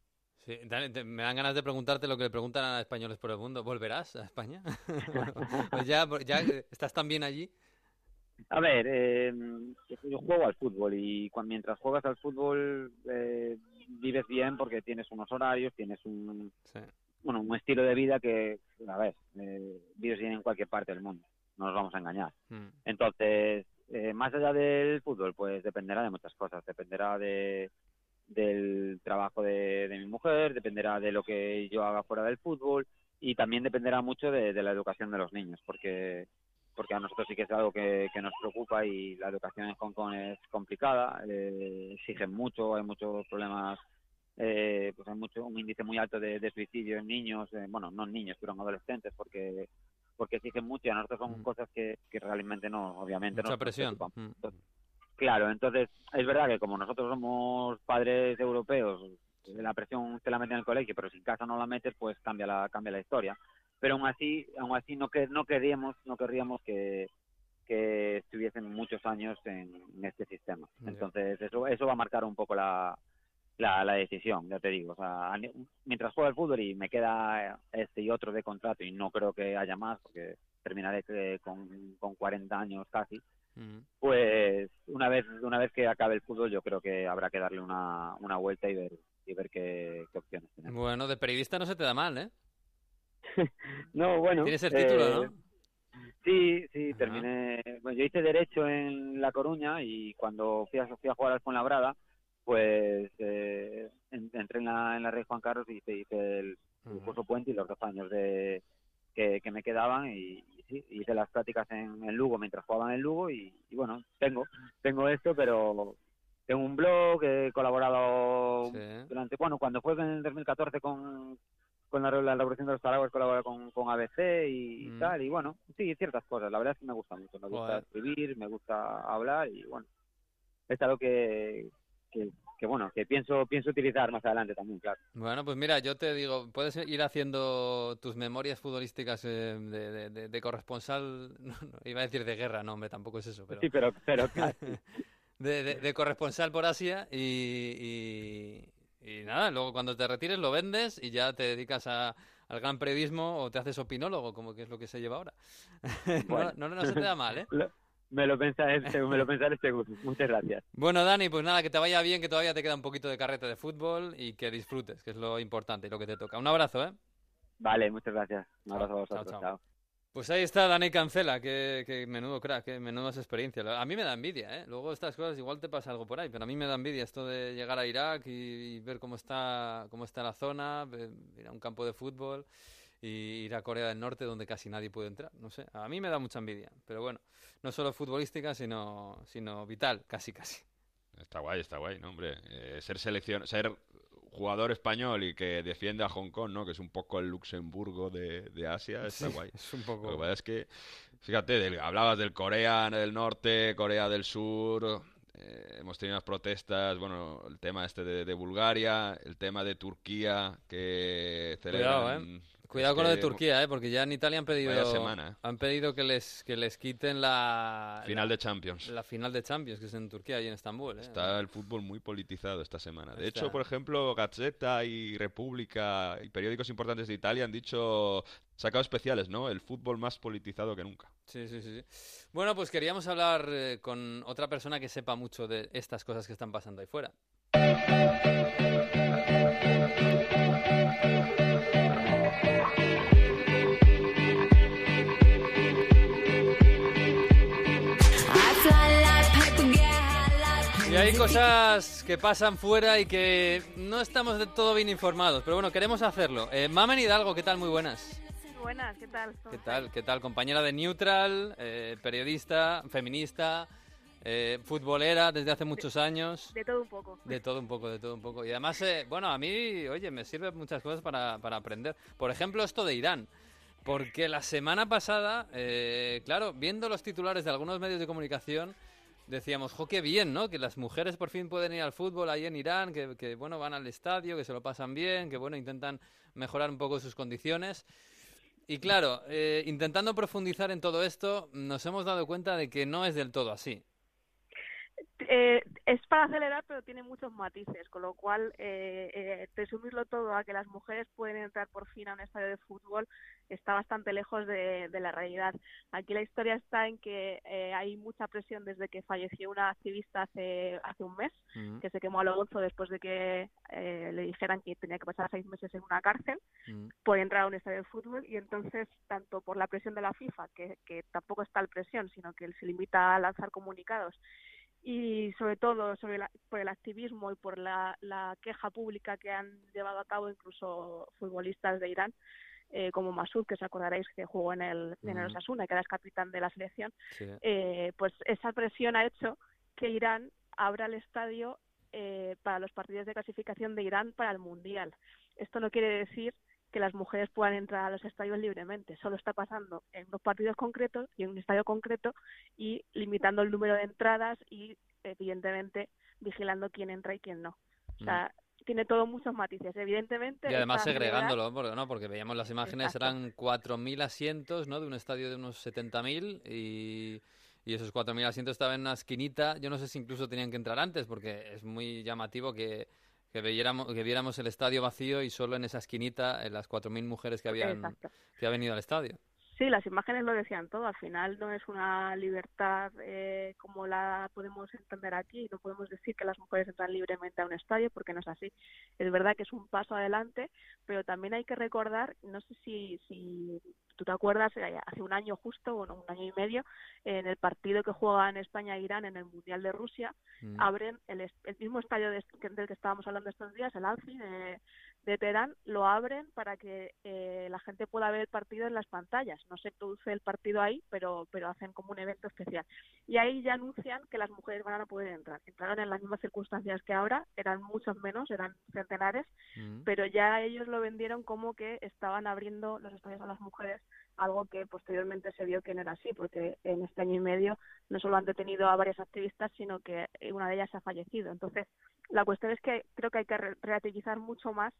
S2: Sí, me dan ganas de preguntarte lo que le preguntan a españoles por el mundo. ¿Volverás a España? pues ya, ya eh, estás tan bien allí.
S8: A ver, eh, yo juego al fútbol y cuando, mientras juegas al fútbol eh, vives bien porque tienes unos horarios, tienes un, bueno, un estilo de vida que, a ver, eh, vives bien en cualquier parte del mundo, no nos vamos a engañar. Entonces, eh, más allá del fútbol, pues dependerá de muchas cosas. Dependerá de del trabajo de, de mi mujer, dependerá de lo que yo haga fuera del fútbol y también dependerá mucho de, de la educación de los niños, porque porque a nosotros sí que es algo que, que nos preocupa y la educación en Hong Kong es complicada, eh, exigen mucho, hay muchos problemas, eh, pues hay mucho un índice muy alto de, de suicidio en niños, eh, bueno, no en niños, pero en adolescentes, porque porque exigen mucho y a nosotros son cosas que, que realmente no, obviamente no
S2: Mucha
S8: nos
S2: presión.
S8: preocupan. Claro, entonces es verdad que como nosotros somos padres europeos la presión te la meten en el colegio, pero si en casa no la metes, pues cambia la, cambia la historia. Pero aún así, aún así no, que, no queríamos, no querríamos que, que estuviesen muchos años en, este sistema. Entonces, eso, eso va a marcar un poco la, la, la decisión, ya te digo. O sea, mientras juega el fútbol y me queda este y otro de contrato, y no creo que haya más, porque terminaré con, con 40 años casi, pues una vez una vez que acabe el fútbol yo creo que habrá que darle una, una vuelta y ver y ver qué, opciones tenemos.
S2: Bueno, de periodista no se te da mal, ¿eh?
S8: no, bueno.
S2: Tienes el título, ¿no?
S8: Eh, sí, sí, terminé. Bueno, yo hice Derecho en La Coruña y cuando fui a, fui a jugar al Fuenlabrada, pues eh, entré en la, en la Rey Juan Carlos y hice, el, curso puente y los dos años de que, me quedaban y, hice las prácticas en, el Lugo mientras jugaba en el Lugo y, bueno, tengo, tengo esto, pero tengo un blog, he colaborado durante, bueno, cuando fue en el 2014 con, con la, Revolución de los Paraguas, colaboré con, con ABC y, mm. tal, y bueno, sí, ciertas cosas, la verdad es que me gusta mucho, me gusta escribir, me gusta hablar y bueno, es algo que, que, que bueno, que pienso pienso utilizar más adelante también, claro.
S2: Bueno, pues mira, yo te digo, puedes ir haciendo tus memorias futbolísticas eh, de, de, corresponsal, no, iba a decir de guerra, no, hombre, tampoco es eso, pero...
S8: Sí, pero, pero
S2: de, corresponsal por Asia y, y, nada, luego cuando te retires lo vendes y ya te dedicas a, al gran periodismo o te haces opinólogo, como que es lo que se lleva ahora. no, no, se te da mal, ¿eh?
S8: Me lo pensaré, me lo pensaré seguro. Muchas gracias.
S2: Bueno, Dani, pues nada, que te vaya bien, que todavía te queda un poquito de carrete de fútbol y que disfrutes, que es lo importante y lo que te toca. Un abrazo, ¿eh?
S8: Vale, muchas gracias. Un abrazo a vosotros. Chao,
S2: Pues ahí está Dani Cancela, que, que menudo crack, que menudas experiencias. A mí me da envidia, ¿eh? Luego estas cosas igual te pasa algo por ahí, pero a mí me da envidia esto de llegar a Irak y, ver cómo está, cómo está la zona, ir a un campo de fútbol y ir a Corea del Norte donde casi nadie puede entrar. No sé, a mí me da mucha envidia, pero bueno, no solo futbolística, sino, sino vital, casi casi.
S5: Está guay, está guay, ¿no, hombre? Eh, ser selección, ser jugador español y que defiende a Hong Kong, ¿no? Que es un poco el Luxemburgo de, de Asia, está guay.
S2: Es un poco...
S5: Lo que es que, fíjate, hablabas del Corea del Norte, Corea del Sur, eh, hemos tenido unas protestas, bueno, el tema este de, de Bulgaria, el tema de Turquía, que celebran...
S2: ¿eh? Cuidado con lo de Turquía, ¿eh? porque ya en Italia han pedido, ¿eh? han pedido que les que les quiten la
S5: final de Champions.
S2: La final de Champions que es en Turquía y en Estambul. ¿eh?
S5: Está el fútbol muy politizado esta semana. De hecho, por ejemplo, Gazzetta y República y periódicos importantes de Italia han dicho sacado especiales, ¿no? El fútbol más politizado que nunca.
S2: Sí, sí, sí. Bueno, pues queríamos hablar eh, con otra persona que sepa mucho de estas cosas que están pasando ahí fuera. Y hay cosas que pasan fuera y que no estamos de todo bien informados, pero bueno, queremos hacerlo. Eh, Mamen Hidalgo, ¿qué tal? Muy buenas.
S9: Buenas, ¿qué tal?
S2: ¿Qué tal? ¿Qué tal? Compañera de Neutral, eh, periodista, feminista, eh, futbolera desde hace muchos años.
S9: De todo un poco.
S2: De todo un poco, de todo un poco. Y además, eh, bueno, a mí, oye, me sirve muchas cosas para, para aprender. Por ejemplo, esto de Irán. Porque la semana pasada, claro, viendo los titulares de algunos medios de comunicación, decíamos, jo, qué bien, ¿no? Que las mujeres por fin pueden ir al fútbol ahí en Irán, que, bueno, van al estadio, que se lo pasan bien, que bueno, intentan mejorar un poco sus condiciones. Y claro, eh, intentando profundizar en todo esto, nos hemos dado cuenta de que no es del todo así.
S9: Eh, es para acelerar, pero tiene muchos matices, con lo cual eh, eh, resumirlo todo a que las mujeres pueden entrar por fin a un estadio de fútbol está bastante lejos de, la realidad. Aquí la historia está en que eh, hay mucha presión desde que falleció una activista hace, hace un mes, que se quemó a lo gozo después de que le dijeran que tenía que pasar seis meses en una cárcel por entrar a un estadio de fútbol. Y entonces tanto por la presión de la FIFA, que, que tampoco está la presión, sino que se limita a lanzar comunicados, y sobre todo sobre por el activismo y por la, queja pública que han llevado a cabo incluso futbolistas de Irán eh, como Masud, que os acordaréis que jugó en el, en el Osasuna, que era el capitán de la selección, eh, pues esa presión ha hecho que Irán abra el estadio eh, para los partidos de clasificación de Irán para el Mundial. Esto no quiere decir que las mujeres puedan entrar a los estadios libremente. Solo está pasando en dos partidos concretos y en un estadio concreto y limitando el número de entradas y, evidentemente, vigilando quién entra y quién no. O sea, tiene todo muchos matices. Evidentemente.
S2: Y además segregándolo, porque, ¿no? porque veíamos las imágenes,
S9: Exacto.
S2: eran 4.000 asientos, ¿no? De un estadio de unos 70.000 y, y esos 4.000 asientos estaban en una esquinita. Yo no sé si incluso tenían que entrar antes, porque es muy llamativo que, que, viéramos, que viéramos el estadio vacío y solo en esa esquinita en las 4.000 mujeres que habían,
S9: Exacto.
S2: que habían ido al estadio.
S9: Sí, las imágenes lo decían todo. Al final no es una libertad eh, como la podemos entender aquí. No podemos decir que las mujeres entran libremente a un estadio porque no es así. Es verdad que es un paso adelante, pero también hay que recordar, no sé si, si tú te acuerdas, eh, hace un año justo, bueno, un año y medio, en el partido que juegan España e Irán en el Mundial de Rusia,
S2: Mm.
S9: abren el, el mismo estadio de- del que estábamos hablando estos días, el Alfi de, de Teherán, lo abren para que eh, la gente pueda ver el partido en las pantallas. No se produce el partido ahí, pero, pero hacen como un evento especial. Y ahí ya anuncian que las mujeres van a poder entrar. Entraron en las mismas circunstancias que ahora, eran muchos menos, eran centenares,
S2: Mm.
S9: pero ya ellos lo vendieron como que estaban abriendo los estadios a las mujeres, algo que posteriormente se vio que no era así, porque en este año y medio no solo han detenido a varias activistas, sino que una de ellas ha fallecido. Entonces, la cuestión es que creo que hay que re- relativizar mucho más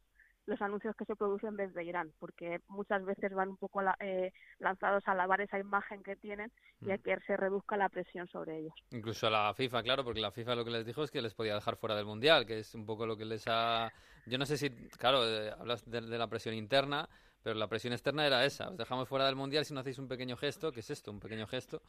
S9: los anuncios que se producen desde Irán, porque muchas veces van un poco la- eh, lanzados a lavar esa imagen que tienen y a
S2: Mm.
S9: que se reduzca la presión sobre ellos.
S2: Incluso a la FIFA, claro, porque la FIFA lo que les dijo es que les podía dejar fuera del Mundial, que es un poco lo que les ha... Yo no sé si, claro, eh, hablas de, de la presión interna, pero la presión externa era esa. Os dejamos fuera del Mundial si no hacéis un pequeño gesto, que es esto, un pequeño gesto.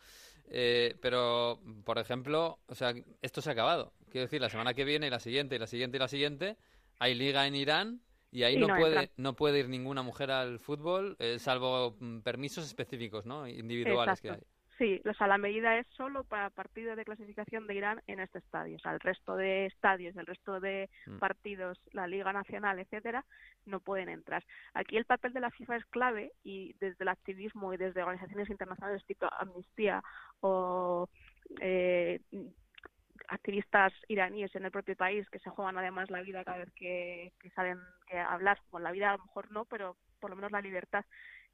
S2: Eh, pero, por ejemplo, o sea, esto se ha acabado. Quiero decir, la semana que viene, y la siguiente, y la siguiente, y la siguiente, hay liga en Irán y ahí
S9: Y
S2: no,
S9: no
S2: puede, no puede ir ninguna mujer al fútbol, eh, salvo mm, permisos específicos, ¿no? Individuales que hay.
S9: Sí, o sea, la medida es solo para partidos de clasificación de Irán en este estadio. O sea, el resto de estadios, el resto de
S2: Mm.
S9: partidos, la Liga Nacional, etcétera, no pueden entrar. Aquí el papel de la FIFA es clave y desde el activismo y desde organizaciones internacionales tipo Amnistía o eh, activistas iraníes en el propio país que se juegan además la vida cada vez que, que salen que hablar, con la vida a lo mejor no, pero por lo menos la libertad.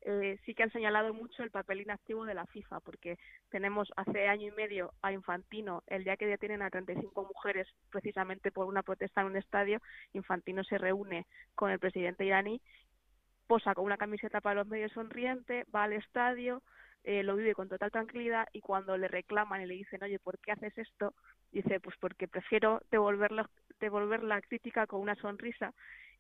S9: Eh, sí que han señalado mucho el papel inactivo de la FIFA, porque tenemos hace año y medio a Infantino, el día que detienen a 35 mujeres precisamente por una protesta en un estadio, Infantino se reúne con el presidente iraní, posa con una camiseta para los medios sonriente, va al estadio, eh, lo vive con total tranquilidad y cuando le reclaman y le dicen, oye, ¿por qué haces esto? Dice, pues porque prefiero devolver la, devolver la crítica con una sonrisa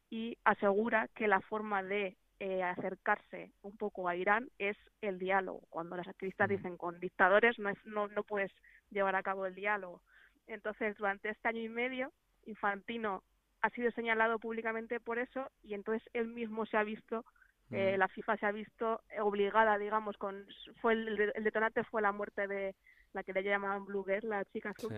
S9: y asegura que la forma de eh, acercarse un poco a Irán es el diálogo. Cuando las activistas dicen con dictadores no, es, no, no puedes llevar a cabo el diálogo. Entonces, durante este año y medio, Infantino ha sido señalado públicamente por eso y entonces él mismo se ha visto eh,
S2: Mm.
S9: la FIFA se ha visto obligada, digamos, con fue el, el detonante fue la muerte de la que le llamaban Blue Girl, la chica azul,
S2: Sí.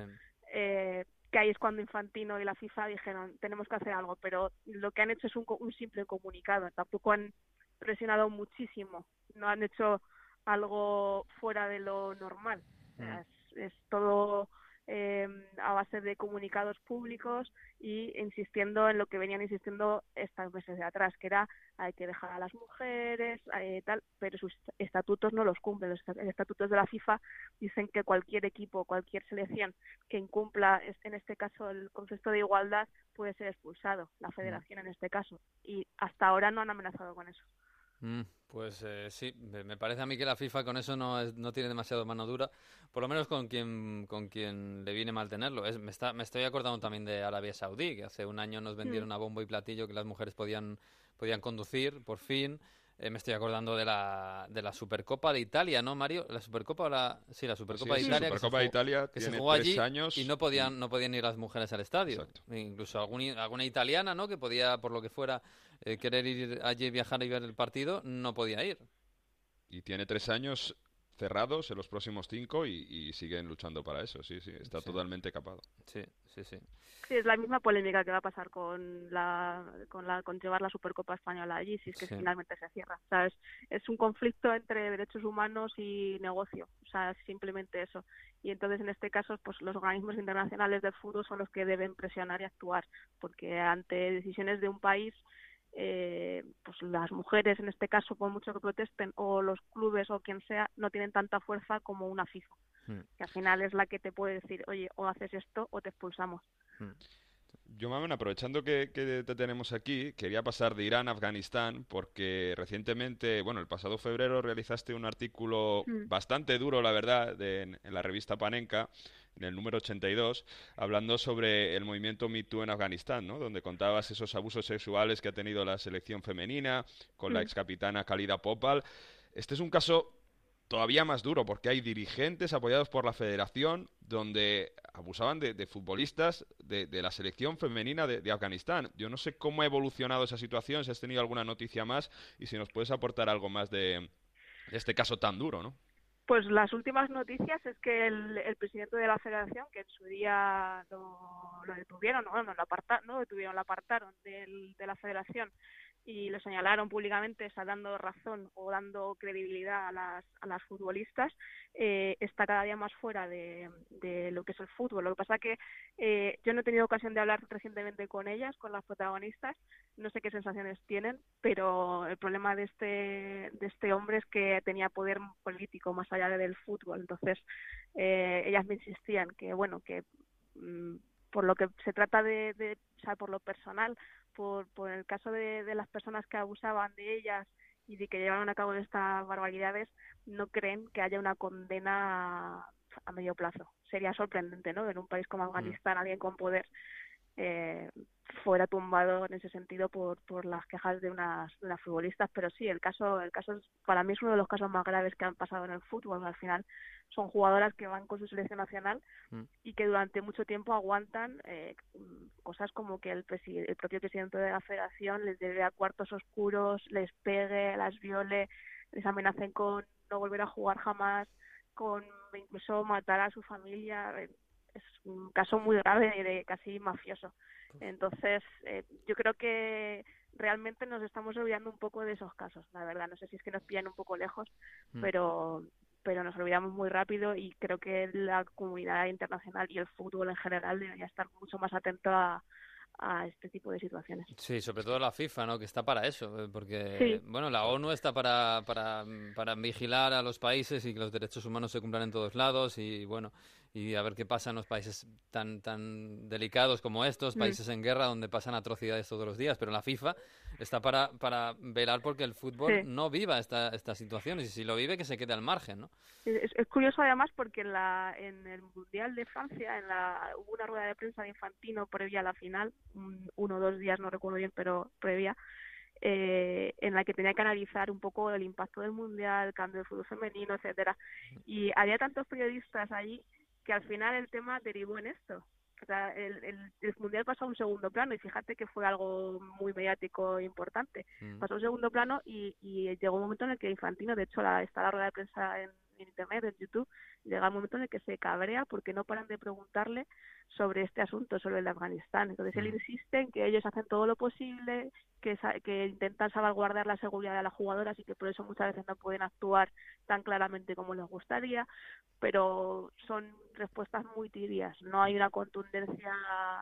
S9: eh, que ahí es cuando Infantino y la FIFA dijeron tenemos que hacer algo, pero lo que han hecho es un, un simple comunicado, tampoco han presionado muchísimo, no han hecho algo fuera de lo normal, sea, es, es todo eh, a base de comunicados públicos y insistiendo en lo que venían insistiendo estas meses de atrás, que era hay que dejar a las mujeres, eh, tal, pero sus estatutos no los cumplen. Los esta- estatutos de la FIFA dicen que cualquier equipo, cualquier selección que incumpla, en este caso, el concepto de igualdad, puede ser expulsado, la federación en este caso. Y hasta ahora no han amenazado con eso.
S2: Mm, pues eh, sí, me parece a mí que la FIFA con eso no, es- no tiene demasiado mano dura, por lo menos con quien, con quien le viene mal tenerlo. Es, me, está, me estoy acordando también de Arabia Saudí, que hace un año nos vendieron a bombo y platillo que las mujeres podían, podían conducir, por fin. Eh, me estoy acordando de la, de la Supercopa de Italia, ¿no, Mario? La Supercopa o la... Sí, la Supercopa
S5: Sí,
S2: de
S5: sí,
S2: Italia. que se
S5: Supercopa de
S2: jugó-
S5: Italia
S2: que se jugó
S5: tres
S2: allí
S5: años
S2: y no podían, no podían ir las mujeres al estadio. E incluso algún- alguna italiana, ¿no? Que podía, por lo que fuera, eh, querer ir allí, viajar y ver el partido, no podía ir.
S5: Y tiene tres años cerrados en los próximos cinco y, y siguen luchando para eso. Sí, sí, está
S2: Sí.
S5: totalmente capado.
S2: Sí, sí, sí.
S9: Sí, es la misma polémica que va a pasar con la con la con llevar la Supercopa española allí si es que
S2: Sí.
S9: finalmente se cierra. O sea, es, es un conflicto entre derechos humanos y negocio. O sea, es simplemente eso. Y entonces en este caso, pues los organismos internacionales del fútbol son los que deben presionar y actuar, porque ante decisiones de un país eh, pues las mujeres en este caso por mucho que protesten o los clubes o quien sea no tienen tanta fuerza como una FIFA
S2: Mm.
S9: que al final es la que te puede decir oye o haces esto o te expulsamos
S5: Yo, Mamen, aprovechando que, que, te tenemos aquí, quería pasar de Irán a Afganistán, porque recientemente, bueno, el pasado febrero realizaste un artículo mm. bastante duro, la verdad, en, la revista Panenka, en el número 82, hablando sobre el movimiento Me Too en Afganistán, ¿no? Donde contabas esos abusos sexuales que ha tenido la selección femenina con la mm. excapitana Khalida Popal. Este es un caso todavía más duro, porque hay dirigentes apoyados por la federación donde abusaban de, futbolistas de, la selección femenina de, Afganistán. Yo no sé cómo ha evolucionado esa situación, si has tenido alguna noticia más y si nos puedes aportar algo más de, este caso tan duro, ¿no?
S9: Pues las últimas noticias es que el, presidente de la federación, que en su día lo, detuvieron, no, lo apartaron, no detuvieron, lo apartaron de la federación y lo señalaron públicamente, está dando razón o dando credibilidad a las, a las futbolistas, eh, está cada día más fuera de, de, lo que es el fútbol. Lo que pasa que eh, yo no he tenido ocasión de hablar recientemente con ellas, con las protagonistas, no sé qué sensaciones tienen, pero el problema de este, de este hombre es que tenía poder político más allá del fútbol. Entonces, eh, ellas me insistían que, bueno, que mm, por lo que se trata de, de o sea, por lo personal, por, por el caso de, de las personas que abusaban de ellas y de que llevaron a cabo estas barbaridades, no creen que haya una condena a, medio plazo. Sería sorprendente, ¿no? En un país como mm. Afganistán, alguien con poder eh, fuera tumbado en ese sentido por, por las quejas de unas, de unas futbolistas, pero sí, el caso, el caso para mí es uno de los casos más graves que han pasado en el fútbol. Al final son jugadoras que van con su selección nacional mm. y que durante mucho tiempo aguantan eh, cosas como que el, el propio presidente de la federación les debe a cuartos oscuros, les pegue, las viole, les amenacen con no volver a jugar jamás, con incluso matar a su familia. Es un caso muy grave y de casi mafioso. Entonces, eh, yo creo que realmente nos estamos olvidando un poco de esos casos, la verdad. No sé si es que nos pillan un poco lejos, mm. pero pero nos olvidamos muy rápido y creo que la comunidad internacional y el fútbol en general debería estar mucho más atento a, a este tipo de situaciones.
S2: Sí, sobre todo la FIFA, ¿no? Que está para eso, eh, porque, bueno, la ONU está para, para, para vigilar a los países y que los derechos humanos se cumplan en todos lados y, bueno, y a ver qué pasa en los países tan tan delicados como estos, mm. países en guerra donde pasan atrocidades todos los días, pero la FIFA está para, para velar porque el fútbol no viva esta, estas situaciones y si lo vive que se quede al margen, ¿no?
S9: Es, curioso además porque en, la, en el Mundial de Francia en la, hubo una rueda de prensa de Infantino previa a la final, uno o dos días, no recuerdo bien, pero previa, eh, en la que tenía que analizar un poco el impacto del mundial, el cambio del fútbol femenino, etcétera. Y había tantos periodistas allí que al final el tema derivó en esto. O sea, el, el, mundial pasó a un segundo plano y fíjate que fue algo muy mediático e importante. Mm. Pasó a un segundo plano y, y, llegó un momento en el que Infantino, de hecho, la, está la rueda de prensa en, en internet, en YouTube, llega un momento en el que se cabrea porque no paran de preguntarle sobre este asunto, sobre el de Afganistán. Entonces él insiste en que ellos hacen todo lo posible, que, que intentan salvaguardar la seguridad de las jugadoras y que por eso muchas veces no pueden actuar tan claramente como les gustaría, pero son respuestas muy tibias. No hay una contundencia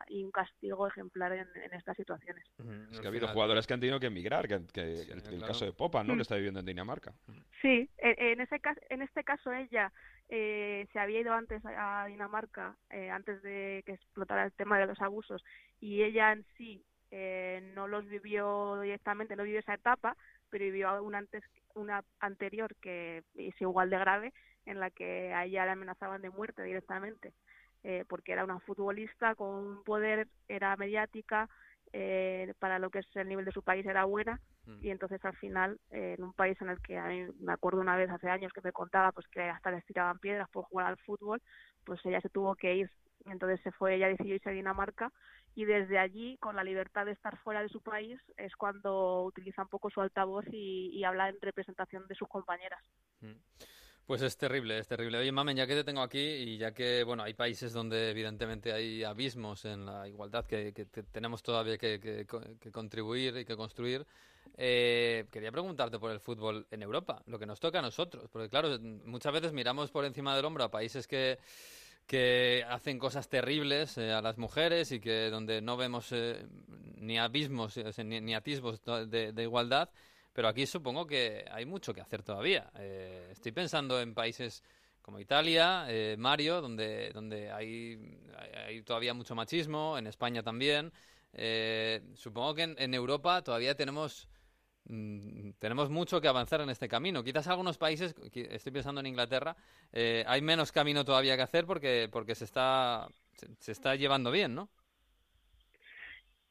S9: y un castigo ejemplar en, estas situaciones.
S5: Es que ha habido jugadores que han tenido que emigrar, que, el, caso de Popa, ¿no? Que está viviendo en Dinamarca.
S9: Sí, en, ese caso, en este caso ella eh, se había ido antes a Dinamarca, eh, antes de que explotara el tema de los abusos, y ella en sí eh, no los vivió directamente, no vivió esa etapa, pero vivió una, antes, una anterior que es igual de grave, en la que a ella le amenazaban de muerte directamente, eh, porque era una futbolista con poder, era mediática, eh, para lo que es el nivel de su país era buena mm. y entonces al final eh, en un país en el que a mí me acuerdo una vez hace años que me contaba pues que hasta les tiraban piedras por jugar al fútbol pues ella se tuvo que ir entonces se fue ella decidió irse a Dinamarca y desde allí con la libertad de estar fuera de su país es cuando utiliza un poco su altavoz y, y habla en representación de sus compañeras mm.
S2: Pues es terrible, es terrible. Oye, Mamen, ya que te tengo aquí y ya que, bueno, hay países donde evidentemente hay abismos en la igualdad que, tenemos todavía que, contribuir y que construir, eh, quería preguntarte por el fútbol en Europa, lo que nos toca a nosotros. Porque, claro, muchas veces miramos por encima del hombro a países que que hacen cosas terribles eh, a las mujeres y que donde no vemos eh, ni abismos ni, atisbos de igualdad pero aquí supongo que hay mucho que hacer todavía. Eh, estoy pensando en países como Italia, eh, Mario, donde, donde hay, todavía mucho machismo, en España también. Eh, supongo que en, Europa todavía tenemos mm, tenemos mucho que avanzar en este camino. Quizás algunos países, estoy pensando en Inglaterra, hay menos camino todavía que hacer porque, porque se, está, se está llevando bien, ¿no?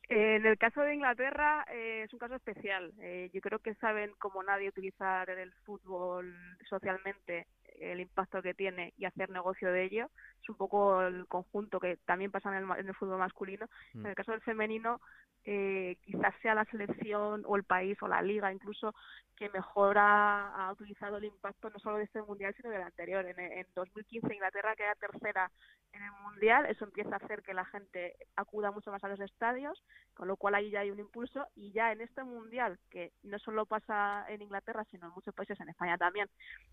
S9: En el caso de Inglaterra eh, es un caso especial. Eh, yo creo que saben como nadie utilizar el fútbol socialmente, el impacto que tiene y hacer negocio de ello. Es un poco el conjunto que también pasa en el, fútbol masculino. Mm. En el caso del femenino, eh, quizás sea la selección o el país o la liga incluso que mejor ha, utilizado el impacto no solo de este mundial sino del anterior. En, en 2015 Inglaterra queda tercera en el mundial, eso empieza a hacer que la gente acuda mucho más a los estadios, con lo cual ahí ya hay un impulso y ya en este mundial que no solo pasa en Inglaterra sino en muchos países, en España también,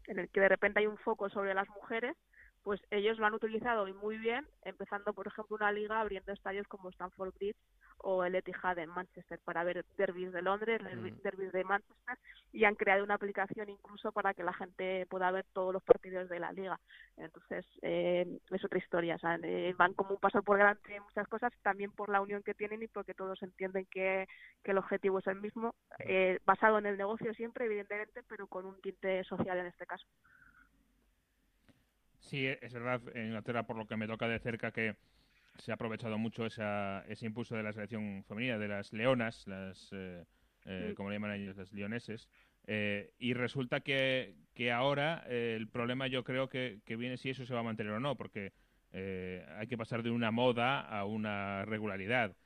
S9: en el que de repente hay un foco sobre las mujeres, pues ellos lo han utilizado muy bien, empezando por ejemplo una liga abriendo estadios como Stamford Bridge o el Etihad en Manchester para ver derbis de Londres, mm. derbis de Manchester y han creado una aplicación incluso para que la gente pueda ver todos los partidos de la liga. Entonces eh, es otra historia, eh, van como un paso por delante en muchas cosas, también por la unión que tienen y porque todos entienden que, que el objetivo es el mismo, eh, basado en el negocio siempre, evidentemente, pero con un tinte social en este caso.
S6: Sí, es verdad, en Inglaterra, por lo que me toca de cerca, que se ha aprovechado mucho esa, ese impulso de la selección femenina, de las leonas, las, eh, eh, como le llaman ellos, las leoneses. Eh, y resulta que, que ahora el problema yo creo que, que, viene si eso se va a mantener o no, porque hay que pasar de una moda a una regularidad.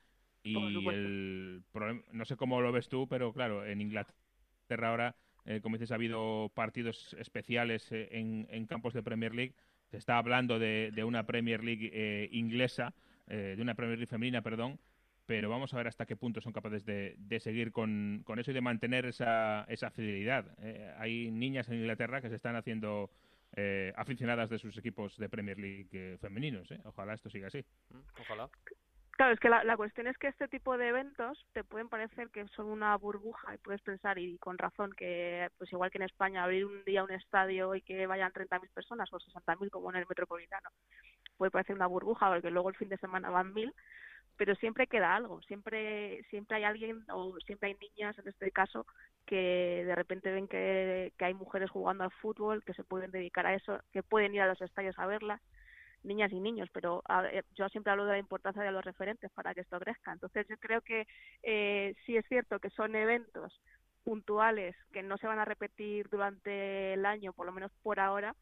S6: Y el problema, no sé cómo lo ves tú, pero claro, en Inglaterra ahora, como dices, ha habido partidos especiales en, en campos de Premier League se está hablando de, una Premier League eh, inglesa, eh, de una Premier League femenina, perdón, pero vamos a ver hasta qué punto son capaces de, seguir con, eso y de mantener esa, esa fidelidad. Eh, hay niñas en Inglaterra que se están haciendo aficionadas de sus equipos de Premier League femeninos. Ojalá esto siga así.
S2: Mm, ojalá.
S9: Claro, es que la, la, cuestión es que este tipo de eventos te pueden parecer que son una burbuja y puedes pensar, y con razón, que pues igual que en España abrir un día un estadio y que vayan 30.000 personas o 60.000 como en el Metropolitano puede parecer una burbuja porque luego el fin de semana van mil, pero siempre queda algo, siempre siempre hay alguien o siempre hay niñas en este caso que de repente ven que hay mujeres jugando al fútbol, que se pueden dedicar a eso, que pueden ir a los estadios a verlas niñas y niños, pero yo siempre hablo de la importancia de los referentes para que esto crezca. Entonces yo creo que eh, sí es cierto que son eventos puntuales que no se van a repetir durante el año, por lo menos por ahora,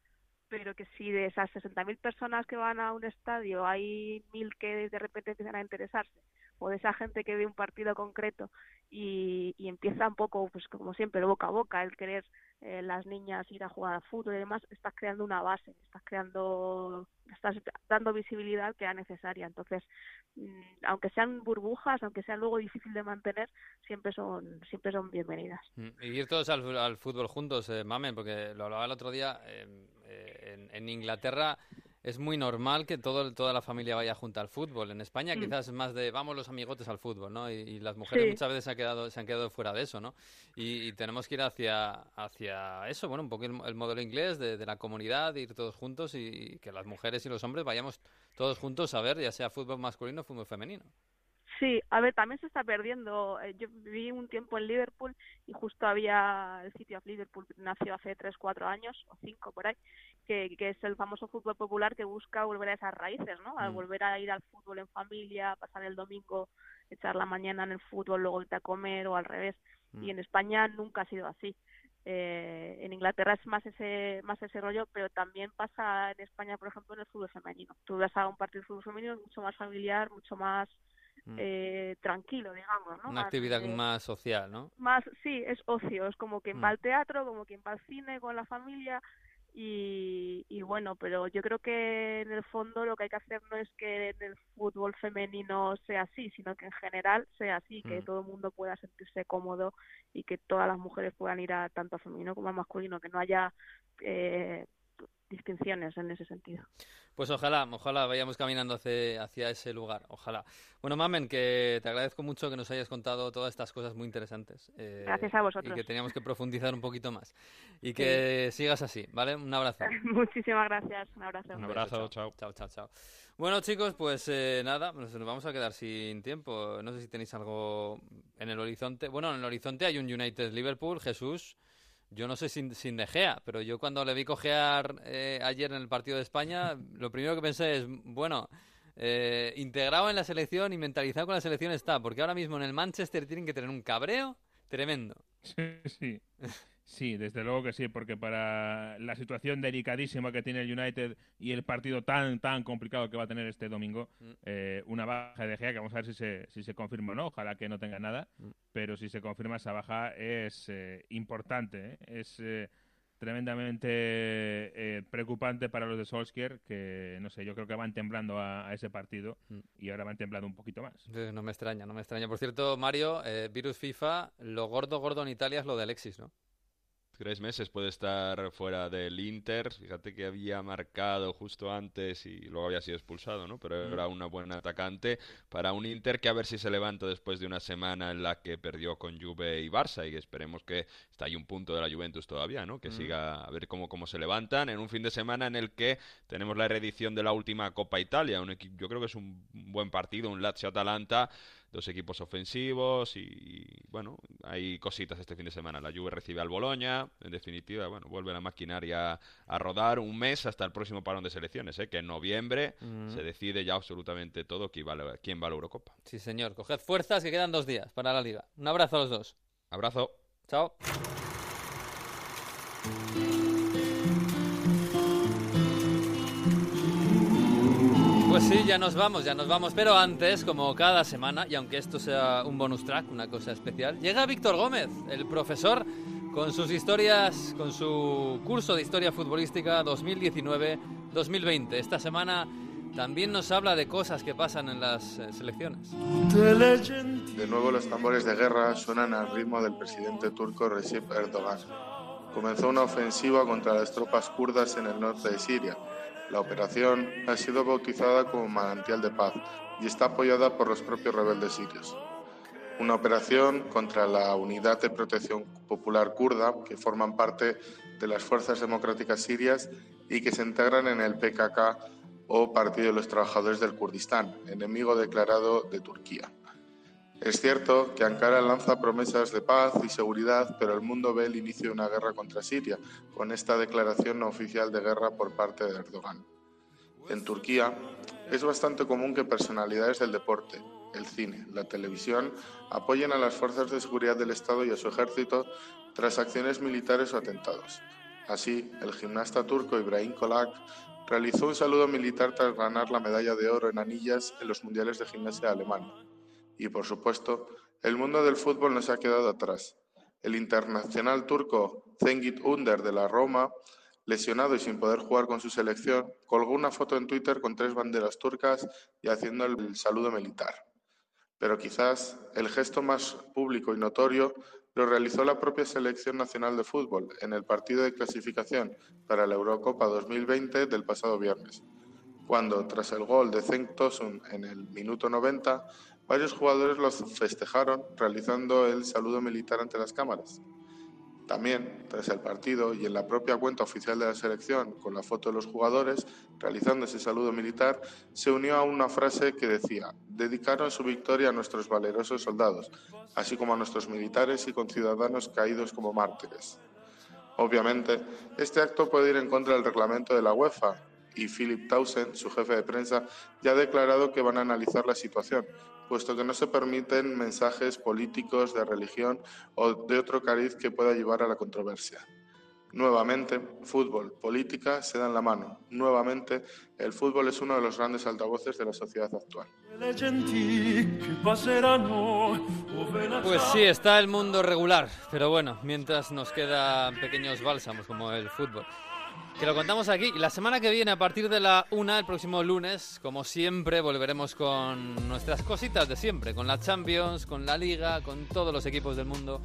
S9: pero que si de esas 60.000 personas que van a un estadio hay mil que de repente empiezan a interesarse, o de esa gente que ve un partido concreto y, y empieza un poco, pues como siempre, boca a boca, el querer eh, las niñas ir a jugar a fútbol y demás, estás creando una base, estás creando, estás dando visibilidad que era necesaria. Entonces, mm, aunque sean burbujas, aunque sea luego difícil de mantener, siempre son, siempre son bienvenidas.
S2: Mm, y ir todos al, fútbol juntos, eh, Mamen, porque lo hablaba el otro día, eh, en, en Inglaterra es muy normal que todo, toda la familia vaya junto al fútbol. En España mm. quizás es más de vamos los amigotes al fútbol, ¿no? Y, las mujeres muchas veces se han, quedado, se han quedado fuera de eso, ¿no? Y, tenemos que ir hacia, hacia eso, bueno, un poco el, modelo inglés de, la comunidad, ir todos juntos y, que las mujeres y los hombres vayamos todos juntos a ver, ya sea fútbol masculino o fútbol femenino.
S9: Sí, a ver, también se está perdiendo. Eh, yo viví un tiempo en Liverpool y justo había el sitio of Liverpool, nació hace 3, 4 años o 5 por ahí, que, que, es el famoso fútbol popular que busca volver a esas raíces, ¿no? A mm. volver a ir al fútbol en familia, pasar el domingo, echar la mañana en el fútbol, luego irte a comer o al revés. Y mm. en España nunca ha sido así. Eh, en Inglaterra es más ese más ese rollo, pero también pasa en España, por ejemplo, en el fútbol femenino. Tú vas a un partido de fútbol femenino mucho más familiar, mucho más. Eh, tranquilo, digamos, ¿no?
S2: Una actividad más social, ¿no?
S9: Más, sí, es ocio, es como quien va mm. al teatro, como quien va al cine con la familia y, y bueno, pero yo creo que en el fondo lo que hay que hacer no es que en el fútbol femenino sea así, sino que en general sea así, que mm. todo el mundo pueda sentirse cómodo y que todas las mujeres puedan ir a tanto a femenino como a masculino, que no haya eh, distinciones en ese sentido.
S2: Pues ojalá, ojalá vayamos caminando hacia, hacia ese lugar, ojalá. Bueno, Mamen, que te agradezco mucho que nos hayas contado todas estas cosas muy interesantes.
S9: Eh, Gracias a vosotros.
S2: Y que teníamos que profundizar un poquito más. Y que sigas así, ¿vale? Un abrazo.
S9: Muchísimas gracias, un abrazo.
S5: Un abrazo, chao.
S2: Chao, chao, chao. Bueno, chicos, pues eh, nada, nos vamos a quedar sin tiempo. No sé si tenéis algo en el horizonte. Bueno, en el horizonte hay un United Liverpool, Jesús. Yo no sé sin, sin De Gea, pero yo cuando le vi cojear eh, ayer en el partido de España, lo primero que pensé es, bueno, eh, integrado en la selección y mentalizado con la selección está, porque ahora mismo en el Manchester tienen que tener un cabreo tremendo.
S6: Sí, sí. desde luego que sí, porque para la situación delicadísima que tiene el United y el partido tan tan complicado que va a tener este domingo, mm. eh, una baja de Gea que vamos a ver si se, si se confirma o no, ojalá que no tenga nada, mm. pero si se confirma esa baja es eh, importante, ¿eh? es tremendamente eh, preocupante para los de Solskjaer, que no sé, yo creo que van temblando a, ese partido mm. y ahora van temblando un poquito más.
S2: No me extraña, no me extraña. Por cierto, Mario, eh, virus FIFA, lo gordo, gordo en Italia es lo de Alexis, ¿no?
S5: Tres meses puede estar fuera del Inter. Fíjate que había marcado justo antes y luego había sido expulsado, ¿no? Pero era una buena atacante para un Inter que a ver si se levanta después de una semana en la que perdió con Juve y Barça y esperemos que está ahí un punto de la Juventus todavía, ¿no? Que siga a ver cómo, cómo se levantan en un fin de semana en el que tenemos la reedición de la última Copa Italia. Un yo creo que es un buen partido, un Lazio-Atalanta dos equipos ofensivos y, bueno, hay cositas este fin de semana. La Juve recibe al Boloña, en definitiva, bueno, vuelve la maquinaria a rodar un mes hasta el próximo parón de selecciones, ¿eh? que en noviembre se decide ya absolutamente todo quién va, quién va a la Eurocopa.
S2: Sí, señor, coged fuerzas que quedan dos días para la liga. Un abrazo a los dos.
S5: Abrazo.
S2: Chao. Pues sí, ya nos vamos, ya nos vamos. Pero antes, como cada semana, y aunque esto sea un bonus track, una cosa especial, llega Víctor Gómez, el profesor, con sus historias, con su curso de historia futbolística 2019-2020. Esta semana también nos habla de cosas que pasan en las eh, selecciones.
S10: De nuevo los tambores de guerra suenan al ritmo del presidente turco Recep Erdogan. Comenzó una ofensiva contra las tropas kurdas en el norte de Siria la operación ha sido bautizada como Manantial de Paz y está apoyada por los propios rebeldes sirios. Una operación contra la Unidad de Protección Popular Kurda, que forman parte de las Fuerzas Democráticas Sirias y que se integran en el PKK o Partido de los Trabajadores del Kurdistán, enemigo declarado de Turquía. Es cierto que Ankara lanza promesas de paz y seguridad, pero el mundo ve el inicio de una guerra contra Siria, con esta declaración no oficial de guerra por parte de Erdogan. En Turquía es bastante común que personalidades del deporte, el cine, la televisión, apoyen a las fuerzas de seguridad del Estado y a su ejército tras acciones militares o atentados. Así, el gimnasta turco Ibrahim Kolak realizó un saludo militar tras ganar la medalla de oro en anillas en los Mundiales de Gimnasia de Alemania. Y por supuesto, el mundo del fútbol no se ha quedado atrás. El internacional turco Cengiz Under de la Roma, lesionado y sin poder jugar con su selección, colgó una foto en Twitter con tres banderas turcas y haciendo el saludo militar. Pero quizás el gesto más público y notorio lo realizó la propia Selección Nacional de Fútbol en el partido de clasificación para la Eurocopa 2020 del pasado viernes, cuando, tras el gol de Cenk Tosun en el minuto 90, Varios jugadores los festejaron realizando el saludo militar ante las cámaras. También, tras el partido y en la propia cuenta oficial de la selección, con la foto de los jugadores realizando ese saludo militar, se unió a una frase que decía, dedicaron su victoria a nuestros valerosos soldados, así como a nuestros militares y conciudadanos caídos como mártires. Obviamente, este acto puede ir en contra del reglamento de la UEFA, y Philip Townsend, su jefe de prensa, ya ha declarado que van a analizar la situación, puesto que no se permiten mensajes políticos de religión o de otro cariz que pueda llevar a la controversia. Nuevamente, fútbol, política se dan la mano. Nuevamente, el fútbol es uno de los grandes altavoces de la sociedad actual.
S2: Pues sí, está el mundo regular, pero bueno, mientras nos quedan pequeños bálsamos como el fútbol que lo contamos aquí. La semana que viene, a partir de la una, el próximo lunes, como siempre, volveremos con nuestras cositas de siempre, con la Champions, con la Liga, con todos los equipos del mundo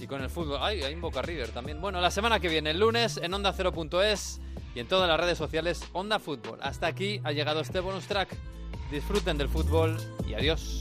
S2: y con el fútbol. Ay, hay un Boca River también. Bueno, la semana que viene, el lunes, en Onda 0.es y en todas las redes sociales Onda Fútbol. Hasta aquí ha llegado este bonus track. Disfruten del fútbol y adiós.